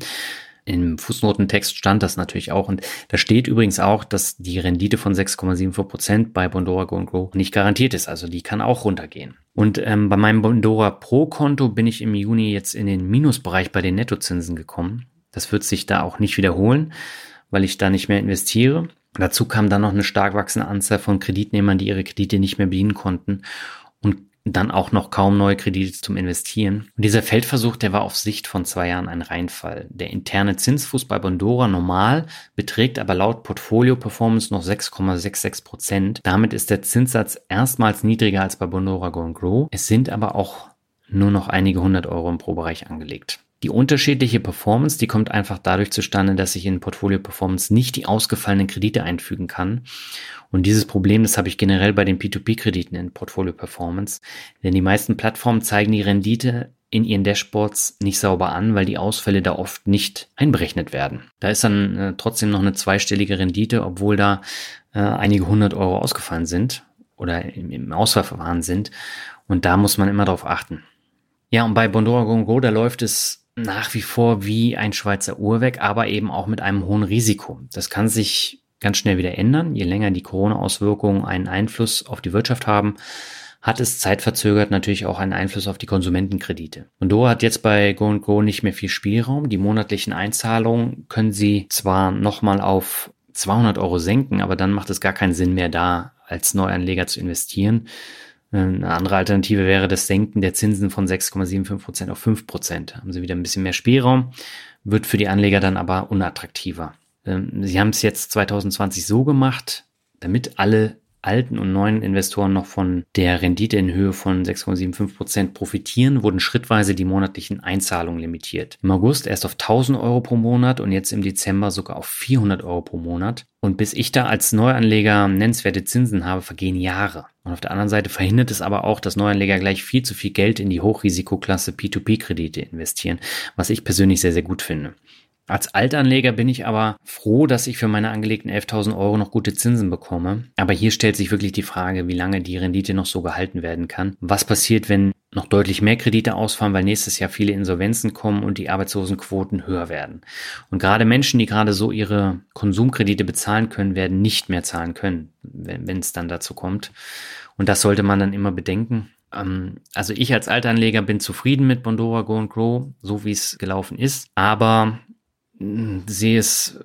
Im Fußnotentext stand das natürlich auch. Und da steht übrigens auch, dass die Rendite von 6,74 Prozent bei Bondora Go Grow nicht garantiert ist. Also die kann auch runtergehen. Und ähm, bei meinem Bondora Pro Konto bin ich im Juni jetzt in den Minusbereich bei den Nettozinsen gekommen. Das wird sich da auch nicht wiederholen, weil ich da nicht mehr investiere. Dazu kam dann noch eine stark wachsende Anzahl von Kreditnehmern, die ihre Kredite nicht mehr bedienen konnten. Dann auch noch kaum neue Kredite zum Investieren. Und dieser Feldversuch, der war auf Sicht von zwei Jahren ein Reinfall. Der interne Zinsfuß bei Bondora normal beträgt aber laut Portfolio Performance noch 6,66 Prozent. Damit ist der Zinssatz erstmals niedriger als bei Bondora Go Grow. Es sind aber auch nur noch einige hundert Euro im Pro-Bereich angelegt. Die unterschiedliche Performance, die kommt einfach dadurch zustande, dass ich in Portfolio Performance nicht die ausgefallenen Kredite einfügen kann. Und dieses Problem, das habe ich generell bei den P2P-Krediten in Portfolio Performance. Denn die meisten Plattformen zeigen die Rendite in ihren Dashboards nicht sauber an, weil die Ausfälle da oft nicht einberechnet werden. Da ist dann äh, trotzdem noch eine zweistellige Rendite, obwohl da äh, einige hundert Euro ausgefallen sind oder im, im Ausfallverfahren sind. Und da muss man immer darauf achten. Ja, und bei Bondora Go, da läuft es nach wie vor wie ein Schweizer Uhrwerk, aber eben auch mit einem hohen Risiko. Das kann sich ganz schnell wieder ändern. Je länger die Corona-Auswirkungen einen Einfluss auf die Wirtschaft haben, hat es zeitverzögert natürlich auch einen Einfluss auf die Konsumentenkredite. Und Dora hat jetzt bei Go Go nicht mehr viel Spielraum. Die monatlichen Einzahlungen können sie zwar nochmal auf 200 Euro senken, aber dann macht es gar keinen Sinn mehr da, als Neuanleger zu investieren, Eine andere Alternative wäre das Senken der Zinsen von 6,75% auf 5%. Haben sie wieder ein bisschen mehr Spielraum, wird für die Anleger dann aber unattraktiver. Ähm, sie haben es jetzt 2020 so gemacht, damit alle alten und neuen Investoren noch von der Rendite in Höhe von 6,75 Prozent profitieren, wurden schrittweise die monatlichen Einzahlungen limitiert. Im August erst auf 1000 Euro pro Monat und jetzt im Dezember sogar auf 400 Euro pro Monat. Und bis ich da als Neuanleger nennenswerte Zinsen habe, vergehen Jahre. Und auf der anderen Seite verhindert es aber auch, dass Neuanleger gleich viel zu viel Geld in die Hochrisikoklasse P2P-Kredite investieren, was ich persönlich sehr, sehr gut finde. Als Altanleger bin ich aber froh, dass ich für meine angelegten 11.000 Euro noch gute Zinsen bekomme. Aber hier stellt sich wirklich die Frage, wie lange die Rendite noch so gehalten werden kann. Was passiert, wenn noch deutlich mehr Kredite ausfallen, weil nächstes Jahr viele Insolvenzen kommen und die Arbeitslosenquoten höher werden. Und gerade Menschen, die gerade so ihre Konsumkredite bezahlen können, werden nicht mehr zahlen können, wenn es dann dazu kommt. Und das sollte man dann immer bedenken ähm, also ich als Altanleger bin zufrieden mit Bondora Go and Grow, so wie es gelaufen ist. Aber sehe es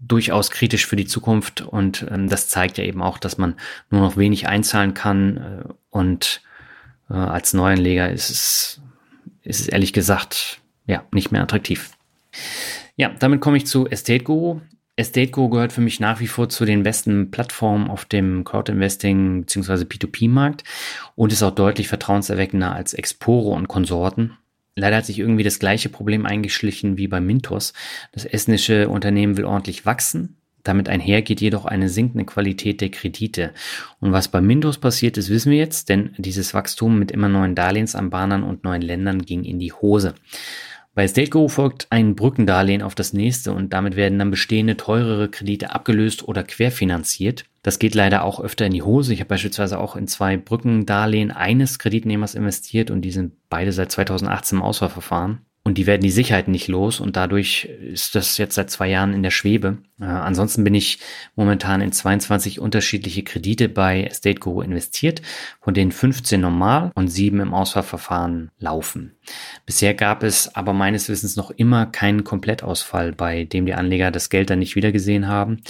durchaus kritisch für die Zukunft und ähm, das zeigt ja eben auch, dass man nur noch wenig einzahlen kann äh, und äh, als Neuanleger ist es, ist es ehrlich gesagt ja nicht mehr attraktiv. Ja, damit komme ich zu Estate Guru. Estate Guru gehört für mich nach wie vor zu den besten Plattformen auf dem Crowd Investing bzw. P2P-Markt und ist auch deutlich vertrauenserweckender als Exporo und Konsorten. Leider hat sich irgendwie das gleiche Problem eingeschlichen wie bei Mintos. Das estnische Unternehmen will ordentlich wachsen. Damit einher geht jedoch eine sinkende Qualität der Kredite. Und was bei Mintos passiert ist, wissen wir jetzt, denn dieses Wachstum mit immer neuen Darlehensanbahnern und neuen Ländern ging in die Hose. Bei StateGo folgt ein Brückendarlehen auf das nächste und damit werden dann bestehende teurere Kredite abgelöst oder querfinanziert. Das geht leider auch öfter in die Hose. Ich habe beispielsweise auch in zwei Brückendarlehen eines Kreditnehmers investiert und die sind beide seit 2018 im Auswahlverfahren und die werden die Sicherheit nicht los und dadurch ist das jetzt seit zwei Jahren in der Schwebe. Äh, ansonsten bin ich momentan in 22 unterschiedliche Kredite bei Estate Guru investiert, von denen 15 normal und 7 im Auswahlverfahren laufen. Bisher gab es aber meines Wissens noch immer keinen Komplettausfall, bei dem die Anleger das Geld dann nicht wiedergesehen haben.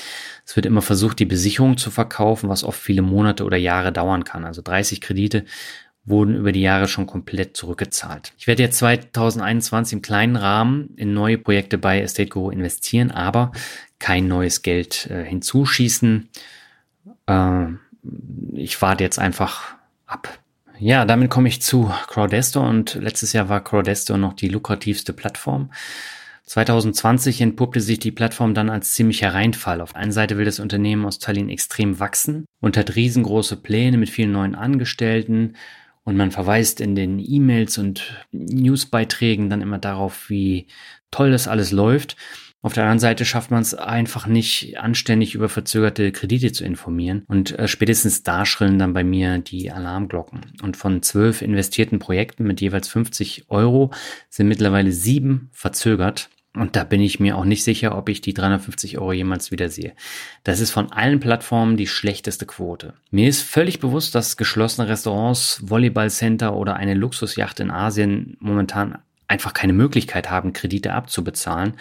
Es wird immer versucht, die Besicherung zu verkaufen, was oft viele Monate oder Jahre dauern kann. Also 30 Kredite wurden über die Jahre schon komplett zurückgezahlt. Ich werde jetzt 2021 im kleinen Rahmen in neue Projekte bei Estate Guru investieren, aber kein neues Geld äh, hinzuschießen. Äh, ich warte jetzt einfach ab. Ja, damit komme ich zu Crowdesto und letztes Jahr war Crowdesto noch die lukrativste Plattform. 2020 entpuppte sich die Plattform dann als ziemlicher Reinfall. Auf einer Seite will das Unternehmen aus Tallinn extrem wachsen und hat riesengroße Pläne mit vielen neuen Angestellten und man verweist in den E-Mails und Newsbeiträgen dann immer darauf, wie toll das alles läuft. Auf der anderen Seite schafft man es einfach nicht, anständig über verzögerte Kredite zu informieren. Und äh, spätestens da schrillen dann bei mir die Alarmglocken. Und von zwölf investierten Projekten mit jeweils 50 Euro sind mittlerweile sieben verzögert. Und da bin ich mir auch nicht sicher, ob ich die 350 Euro jemals wiedersehe. Das ist von allen Plattformen die schlechteste Quote. Mir ist völlig bewusst, dass geschlossene Restaurants, Volleyballcenter oder eine Luxusjacht in Asien momentan einfach keine Möglichkeit haben, Kredite abzubezahlen.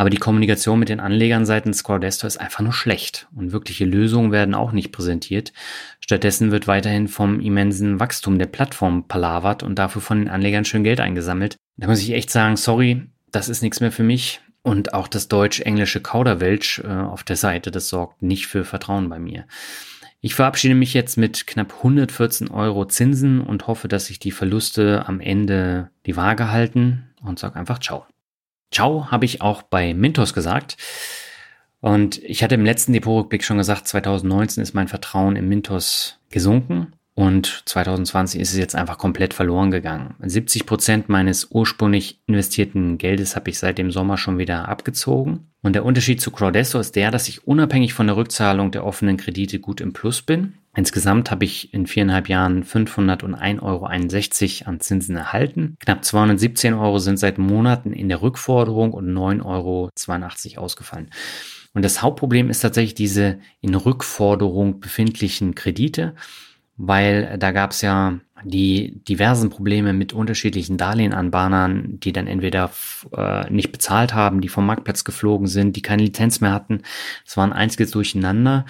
Aber die Kommunikation mit den Anlegern seitens Crowdestor ist einfach nur schlecht und wirkliche Lösungen werden auch nicht präsentiert. Stattdessen wird weiterhin vom immensen Wachstum der Plattform palavert und dafür von den Anlegern schön Geld eingesammelt. Da muss ich echt sagen, sorry, das ist nichts mehr für mich. Und auch das deutsch-englische Kauderwelsch äh, auf der Seite, das sorgt nicht für Vertrauen bei mir. Ich verabschiede mich jetzt mit knapp 114 Euro Zinsen und hoffe, dass sich die Verluste am Ende die Waage halten und sage einfach Ciao. Ciao habe ich auch bei Mintos gesagt. Und ich hatte im letzten Depotrückblick schon gesagt, 2019 ist mein Vertrauen in Mintos gesunken. Und 2020 ist es jetzt einfach komplett verloren gegangen. 70 Prozent meines ursprünglich investierten Geldes habe ich seit dem Sommer schon wieder abgezogen. Und der Unterschied zu Crowdesto ist der, dass ich unabhängig von der Rückzahlung der offenen Kredite gut im Plus bin. Insgesamt habe ich in viereinhalb Jahren 501,61 Euro an Zinsen erhalten. Knapp 217 Euro sind seit Monaten in der Rückforderung und 9,82 Euro ausgefallen. Und das Hauptproblem ist tatsächlich diese in Rückforderung befindlichen Kredite weil da gab es ja die diversen Probleme mit unterschiedlichen Darlehenanbahnern, die dann entweder äh, nicht bezahlt haben, die vom Marktplatz geflogen sind, die keine Lizenz mehr hatten. Es war ein einziges Durcheinander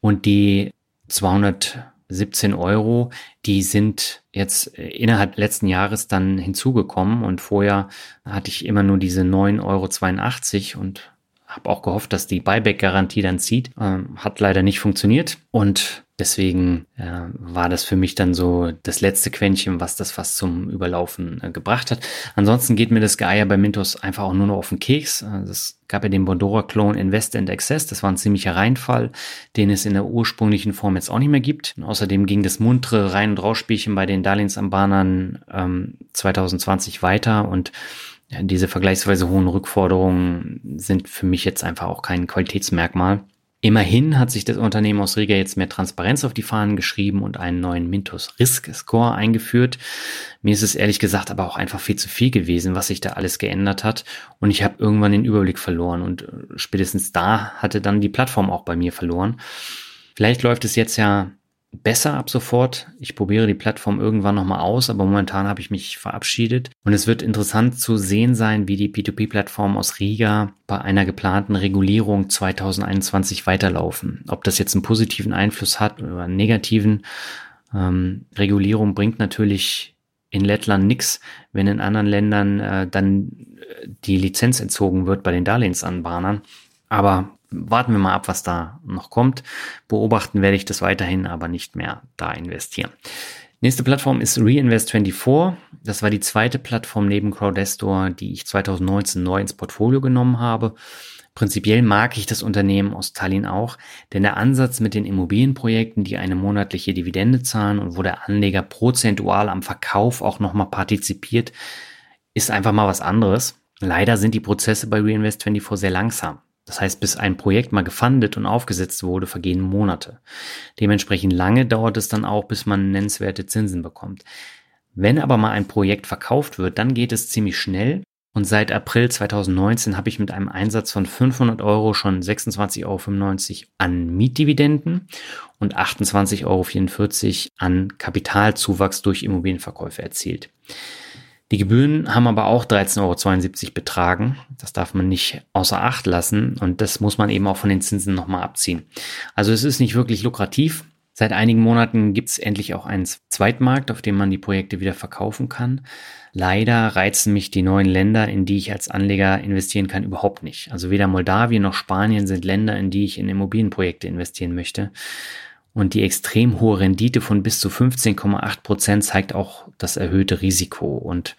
und die 217 17 Euro, die sind jetzt äh, innerhalb letzten Jahres dann hinzugekommen und vorher hatte ich immer nur diese 9,82 Euro und habe auch gehofft, dass die Buyback-Garantie dann zieht. Ähm, hat leider nicht funktioniert und deswegen äh, war das für mich dann so das letzte Quäntchen, was das fast zum Überlaufen äh, gebracht hat. Ansonsten geht mir das Geier bei Mintos einfach auch nur noch auf den Keks. Äh, es gab ja den Bondora-Klon Invest and Access. Das war ein ziemlicher Reinfall, den es in der ursprünglichen Form jetzt auch nicht mehr gibt. Und außerdem ging das muntere Rein- und Rausspielchen bei den Darlehensanbahnern ähm, 2020 weiter und ja, diese vergleichsweise hohen Rückforderungen sind für mich jetzt einfach auch kein Qualitätsmerkmal. Immerhin hat sich das Unternehmen aus Riga jetzt mehr Transparenz auf die Fahnen geschrieben und einen neuen Mintos Risk Score eingeführt. Mir ist es ehrlich gesagt aber auch einfach viel zu viel gewesen, was sich da alles geändert hat. Und ich habe irgendwann den Überblick verloren und äh, spätestens da hatte dann die Plattform auch bei mir verloren. Vielleicht läuft es jetzt ja besser ab sofort. Ich probiere die Plattform irgendwann nochmal aus, aber momentan habe ich mich verabschiedet. Und es wird interessant zu sehen sein, wie die P2P-Plattformen aus Riga bei einer geplanten Regulierung 2021 weiterlaufen. Ob das jetzt einen positiven Einfluss hat oder einen negativen. Ähm, Regulierung bringt natürlich in Lettland nichts, wenn in anderen Ländern äh, dann äh, die Lizenz entzogen wird bei den Darlehensanbahnern. Aber warten wir mal ab, was da noch kommt. Beobachten werde ich das weiterhin, aber nicht mehr da investieren. Nächste Plattform ist Reinvest24. Das war die zweite Plattform neben Crowdestor, die ich 2019 neu ins Portfolio genommen habe. Prinzipiell mag ich das Unternehmen aus Tallinn auch, denn der Ansatz mit den Immobilienprojekten, die eine monatliche Dividende zahlen und wo der Anleger prozentual am Verkauf auch nochmal partizipiert, ist einfach mal was anderes. Leider sind die Prozesse bei Reinvest24 sehr langsam. Das heißt, bis ein Projekt mal gefundet und aufgesetzt wurde, vergehen Monate. Dementsprechend lange dauert es dann auch, bis man nennenswerte Zinsen bekommt. Wenn aber mal ein Projekt verkauft wird, dann geht es ziemlich schnell. Und seit April 2019 habe ich mit einem Einsatz von 500 Euro schon 26,95 Euro an Mietdividenden und 28,44 Euro an Kapitalzuwachs durch Immobilienverkäufe erzielt. Die Gebühren haben aber auch 13,72 Euro betragen. Das darf man nicht außer Acht lassen und das muss man eben auch von den Zinsen nochmal abziehen. Also es ist nicht wirklich lukrativ. Seit einigen Monaten gibt es endlich auch einen Zweitmarkt, auf dem man die Projekte wieder verkaufen kann. Leider reizen mich die neuen Länder, in die ich als Anleger investieren kann, überhaupt nicht. Also weder Moldawien noch Spanien sind Länder, in die ich in Immobilienprojekte investieren möchte. Und die extrem hohe Rendite von bis zu 15,8 Prozent zeigt auch das erhöhte Risiko. Und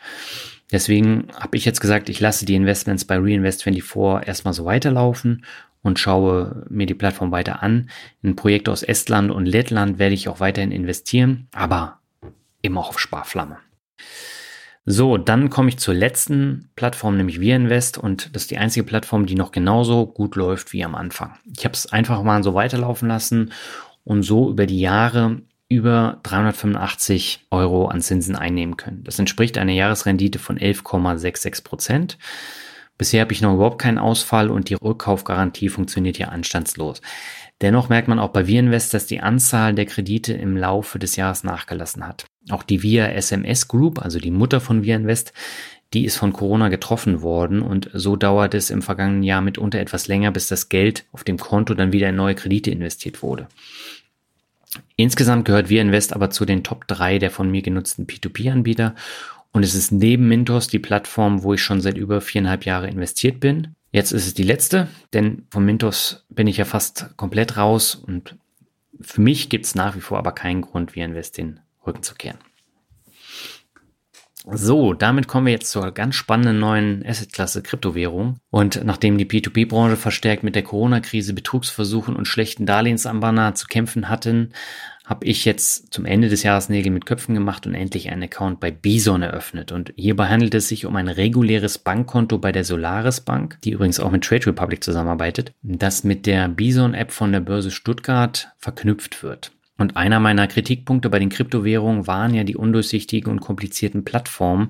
deswegen habe ich jetzt gesagt, ich lasse die Investments bei Reinvest24 erstmal so weiterlaufen und schaue mir die Plattform weiter an. In Projekte aus Estland und Lettland werde ich auch weiterhin investieren, aber immer auf Sparflamme. So, dann komme ich zur letzten Plattform, nämlich VirInvest und das ist die einzige Plattform, die noch genauso gut läuft wie am Anfang. Ich habe es einfach mal so weiterlaufen lassen und so über die Jahre über 385 Euro an Zinsen einnehmen können. Das entspricht einer Jahresrendite von 11,66 Prozent. Bisher habe ich noch überhaupt keinen Ausfall und die Rückkaufgarantie funktioniert hier anstandslos. Dennoch merkt man auch bei VIRInvest, dass die Anzahl der Kredite im Laufe des Jahres nachgelassen hat. Auch die VIA SMS Group, also die Mutter von VIRInvest, die ist von Corona getroffen worden und so dauert es im vergangenen Jahr mitunter etwas länger, bis das Geld auf dem Konto dann wieder in neue Kredite investiert wurde. Insgesamt gehört VirInvest aber zu den Top 3 der von mir genutzten P2P-Anbieter und es ist neben Mintos die Plattform, wo ich schon seit über viereinhalb Jahre investiert bin. Jetzt ist es die letzte, denn von Mintos bin ich ja fast komplett raus und für mich gibt es nach wie vor aber keinen Grund, VirInvest den Rücken zu kehren. So, damit kommen wir jetzt zur ganz spannenden neuen Assetklasse Kryptowährung. Und nachdem die P2P-Branche verstärkt mit der Corona-Krise, Betrugsversuchen und schlechten Darlehensanbahner zu kämpfen hatten, habe ich jetzt zum Ende des Jahres Nägel mit Köpfen gemacht und endlich einen Account bei Bison eröffnet. Und hierbei handelt es sich um ein reguläres Bankkonto bei der Solaris Bank, die übrigens auch mit Trade Republic zusammenarbeitet, das mit der Bison-App von der Börse Stuttgart verknüpft wird. Und einer meiner Kritikpunkte bei den Kryptowährungen waren ja die undurchsichtigen und komplizierten Plattformen,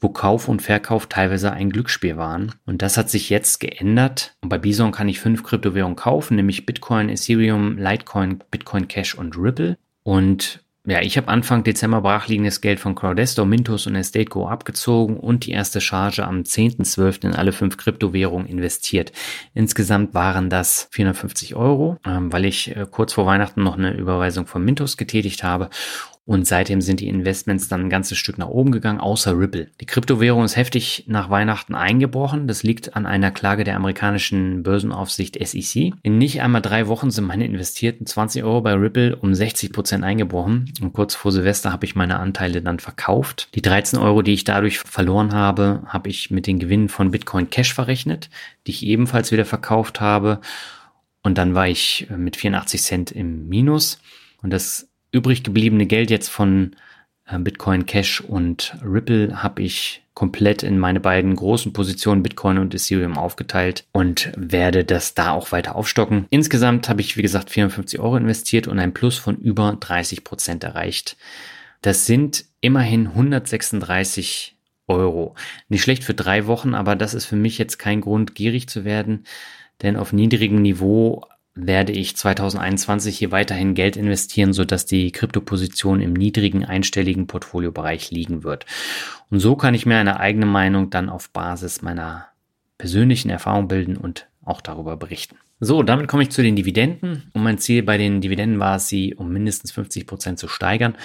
wo Kauf und Verkauf teilweise ein Glücksspiel waren. Und das hat sich jetzt geändert. Und bei Bison kann ich fünf Kryptowährungen kaufen, nämlich Bitcoin, Ethereum, Litecoin, Bitcoin Cash und Ripple. Und ja, ich habe Anfang Dezember brachliegendes Geld von Crowdesto, Mintos und EstateGo abgezogen und die erste Charge am 10.12. in alle fünf Kryptowährungen investiert. Insgesamt waren das 450 Euro, ähm, weil ich äh, kurz vor Weihnachten noch eine Überweisung von Mintos getätigt habe und seitdem sind die Investments dann ein ganzes Stück nach oben gegangen, außer Ripple. Die Kryptowährung ist heftig nach Weihnachten eingebrochen. Das liegt an einer Klage der amerikanischen Börsenaufsicht SEC. In nicht einmal drei Wochen sind meine investierten 20 Euro bei Ripple um 60 Prozent eingebrochen. Und kurz vor Silvester habe ich meine Anteile dann verkauft. Die 13 Euro, die ich dadurch verloren habe, habe ich mit den Gewinnen von Bitcoin Cash verrechnet, die ich ebenfalls wieder verkauft habe. Und dann war ich mit 84 Cent im Minus. Und das übrig gebliebene Geld jetzt von äh, Bitcoin Cash und Ripple habe ich komplett in meine beiden großen Positionen Bitcoin und Ethereum aufgeteilt und werde das da auch weiter aufstocken. Insgesamt habe ich, wie gesagt, 54 Euro investiert und ein Plus von über 30 Prozent erreicht. Das sind immerhin 136 Euro. Nicht schlecht für drei Wochen, aber das ist für mich jetzt kein Grund, gierig zu werden, denn auf niedrigem Niveau werde ich 2021 hier weiterhin Geld investieren, sodass die Kryptoposition im niedrigen einstelligen Portfoliobereich liegen wird. Und so kann ich mir eine eigene Meinung dann auf Basis meiner persönlichen Erfahrung bilden und auch darüber berichten. So, damit komme ich zu den Dividenden. Und mein Ziel bei den Dividenden war es, sie um mindestens 50 Prozent zu steigern.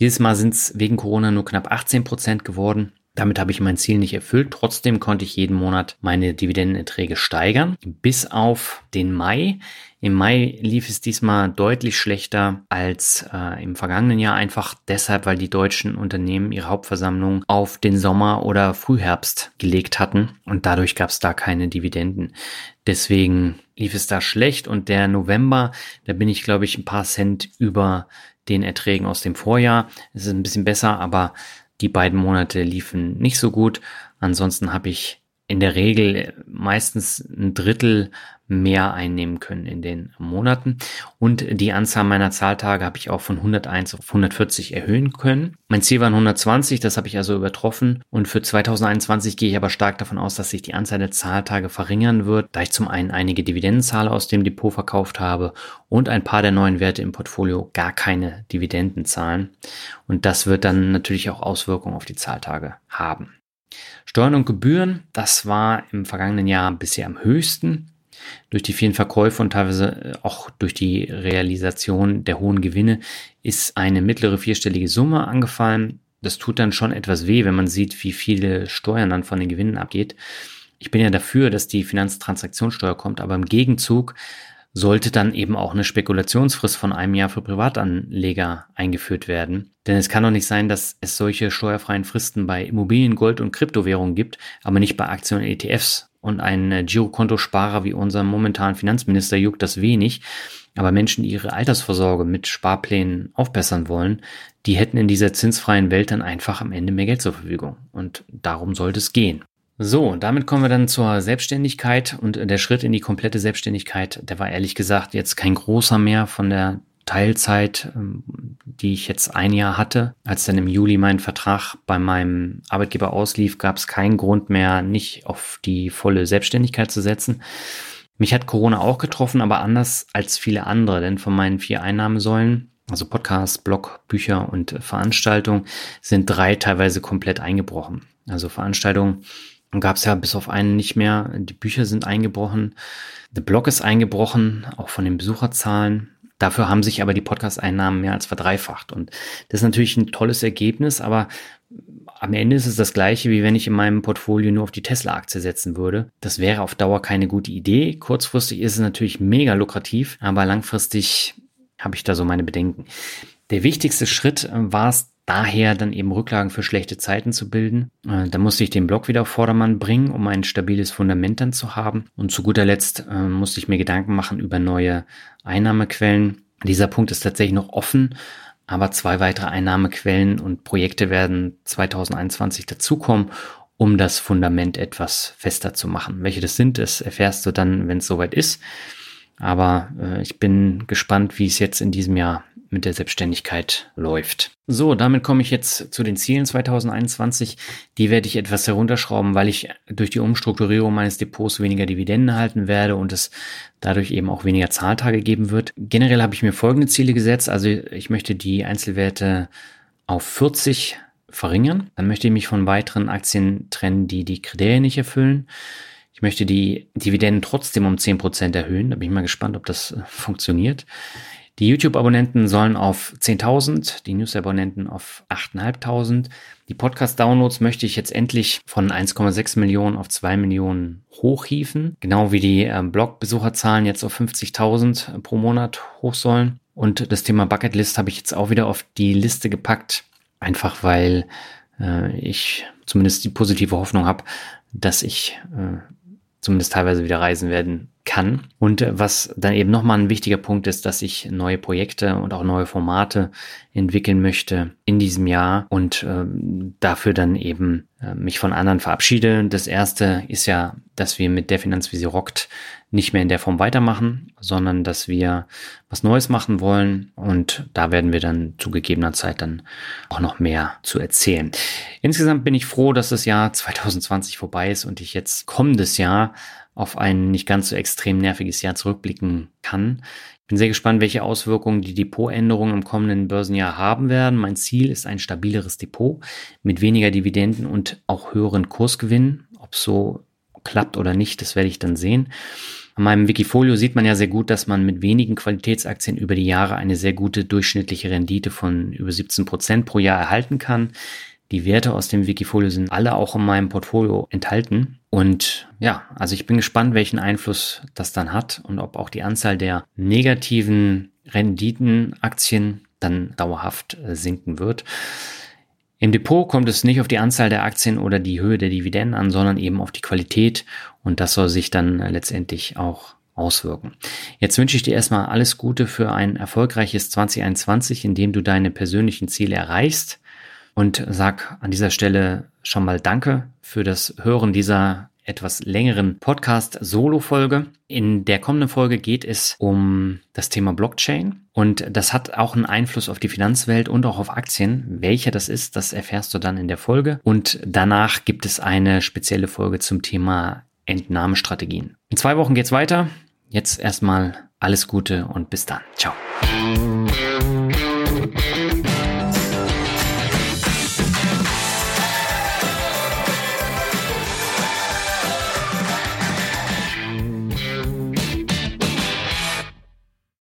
Dieses Mal sind es wegen Corona nur knapp 18 Prozent geworden. Damit habe ich mein Ziel nicht erfüllt. Trotzdem konnte ich jeden Monat meine Dividendenerträge steigern, bis auf den Mai. Im Mai lief es diesmal deutlich schlechter als äh, im vergangenen Jahr, einfach deshalb, weil die deutschen Unternehmen ihre Hauptversammlung auf den Sommer oder Frühherbst gelegt hatten und dadurch gab es da keine Dividenden. Deswegen lief es da schlecht und der November, da bin ich glaube ich ein paar Cent über den Erträgen aus dem Vorjahr. Es ist ein bisschen besser, aber die beiden Monate liefen nicht so gut. Ansonsten habe ich in der Regel meistens ein Drittel mehr einnehmen können in den Monaten. Und die Anzahl meiner Zahltage habe ich auch von 101 auf 140 erhöhen können. Mein Ziel waren 120, das habe ich also übertroffen. Und für 2021 gehe ich aber stark davon aus, dass sich die Anzahl der Zahltage verringern wird, da ich zum einen einige Dividendenzahler aus dem Depot verkauft habe und ein paar der neuen Werte im Portfolio gar keine Dividenden zahlen. Und das wird dann natürlich auch Auswirkungen auf die Zahltage haben. Steuern und Gebühren, das war im vergangenen Jahr bisher am höchsten durch die vielen Verkäufe und teilweise äh, auch durch die Realisation der hohen Gewinne ist eine mittlere vierstellige Summe angefallen. Das tut dann schon etwas weh, wenn man sieht, wie viele Steuern dann von den Gewinnen abgeht. Ich bin ja dafür, dass die Finanztransaktionssteuer kommt, aber im Gegenzug sollte dann eben auch eine Spekulationsfrist von einem Jahr für Privatanleger eingeführt werden. Denn es kann doch nicht sein, dass es solche steuerfreien Fristen bei Immobilien, Gold und Kryptowährungen gibt, aber nicht bei Aktien und ETFs. Und ein äh, Girokontosparer wie unser momentanen Finanzminister juckt das wenig. Aber Menschen, die ihre Altersvorsorge mit Sparplänen aufbessern wollen, die hätten in dieser zinsfreien Welt dann einfach am Ende mehr Geld zur Verfügung. Und darum sollte es gehen. So, damit kommen wir dann zur Selbstständigkeit und der Schritt in die komplette Selbstständigkeit, der war ehrlich gesagt jetzt kein großer mehr von der Teilzeit, ähm, die ich jetzt ein Jahr hatte. Als dann im Juli mein Vertrag bei meinem Arbeitgeber auslief, gab es keinen Grund mehr, nicht auf die volle Selbstständigkeit zu setzen. Mich hat Corona auch getroffen, aber anders als viele andere, denn von meinen vier Einnahmesäulen, also Podcast, Blog, Bücher und Veranstaltungen, sind drei teilweise komplett eingebrochen. Also Veranstaltungen gab es ja bis auf einen nicht mehr. Die Bücher sind eingebrochen. Der Blog ist eingebrochen, auch von den Besucherzahlen. Dafür haben sich aber die Podcast-Einnahmen mehr als verdreifacht. Und das ist natürlich ein tolles Ergebnis, aber am Ende ist es das gleiche, wie wenn ich in meinem Portfolio nur auf die Tesla-Aktie setzen würde. Das wäre auf Dauer keine gute Idee. Kurzfristig ist es natürlich mega lukrativ, aber langfristig habe ich da so meine Bedenken. Der wichtigste Schritt war es daher dann eben Rücklagen für schlechte Zeiten zu bilden. Äh, da musste ich den Blog wieder auf Vordermann bringen, um ein stabiles Fundament dann zu haben. Und zu guter Letzt äh, musste ich mir Gedanken machen über neue Einnahmequellen. Dieser Punkt ist tatsächlich noch offen, aber zwei weitere Einnahmequellen und Projekte werden 2021 dazukommen, um das Fundament etwas fester zu machen. Welche das sind, das erfährst du dann, wenn es soweit ist. Aber äh, ich bin gespannt, wie es jetzt in diesem Jahr mit der Selbstständigkeit läuft. So, damit komme ich jetzt zu den Zielen 2021. Die werde ich etwas herunterschrauben, weil ich durch die Umstrukturierung meines Depots weniger Dividenden erhalten werde und es dadurch eben auch weniger Zahltage geben wird. Generell habe ich mir folgende Ziele gesetzt. Also ich möchte die Einzelwerte auf 40 verringern. Dann möchte ich mich von weiteren Aktien trennen, die die Kriterien nicht erfüllen. Ich möchte die Dividenden trotzdem um 10% erhöhen. Da bin ich mal gespannt, ob das äh, funktioniert. Die YouTube-Abonnenten sollen auf 10.000, die News-Abonnenten auf 8.500. Die Podcast-Downloads möchte ich jetzt endlich von 1,6 Millionen auf 2 Millionen hochhieven. Genau wie die äh, Blog-Besucherzahlen jetzt auf 50.000 pro Monat hoch sollen. Und das Thema Bucketlist habe ich jetzt auch wieder auf die Liste gepackt. Einfach weil äh, ich zumindest die positive Hoffnung habe, dass ich äh, zumindest teilweise wieder reisen werden kann. Und äh, was dann eben nochmal ein wichtiger Punkt ist, dass ich neue Projekte und auch neue Formate entwickeln möchte in diesem Jahr und äh, dafür dann eben äh, mich von anderen verabschiede. Das erste ist ja, dass wir mit der Finanz, wie sie rockt, nicht mehr in der Form weitermachen, sondern dass wir was Neues machen wollen und da werden wir dann zu gegebener Zeit dann auch noch mehr zu erzählen. Insgesamt bin ich froh, dass das Jahr 2020 vorbei ist und ich jetzt kommendes Jahr auf ein nicht ganz so extrem nerviges Jahr zurückblicken kann. Ich bin sehr gespannt, welche Auswirkungen die Depotänderungen im kommenden Börsenjahr haben werden. Mein Ziel ist ein stabileres Depot mit weniger Dividenden und auch höheren Kursgewinnen. Ob so klappt oder nicht, das werde ich dann sehen. An meinem Wikifolio sieht man ja sehr gut, dass man mit wenigen Qualitätsaktien über die Jahre eine sehr gute durchschnittliche Rendite von über 17 Prozent pro Jahr erhalten kann. Die Werte aus dem Wikifolio sind alle auch in meinem Portfolio enthalten. Und ja, also ich bin gespannt, welchen Einfluss das dann hat und ob auch die Anzahl der negativen Renditenaktien dann dauerhaft äh, sinken wird. Im Depot kommt es nicht auf die Anzahl der Aktien oder die Höhe der Dividenden an, sondern eben auf die Qualität und das soll sich dann äh, letztendlich auch auswirken. Jetzt wünsche ich dir erstmal alles Gute für ein erfolgreiches 2021, in dem du deine persönlichen Ziele erreichst und sag an dieser Stelle schon mal Danke für das Hören dieser etwas längeren Podcast-Solo-Folge. In der kommenden Folge geht es um das Thema Blockchain und das hat auch einen Einfluss auf die Finanzwelt und auch auf Aktien. Welcher das ist, das erfährst du dann in der Folge. Und danach gibt es eine spezielle Folge zum Thema Entnahmestrategien. In zwei Wochen geht's weiter. Jetzt erstmal alles Gute und bis dann. Ciao.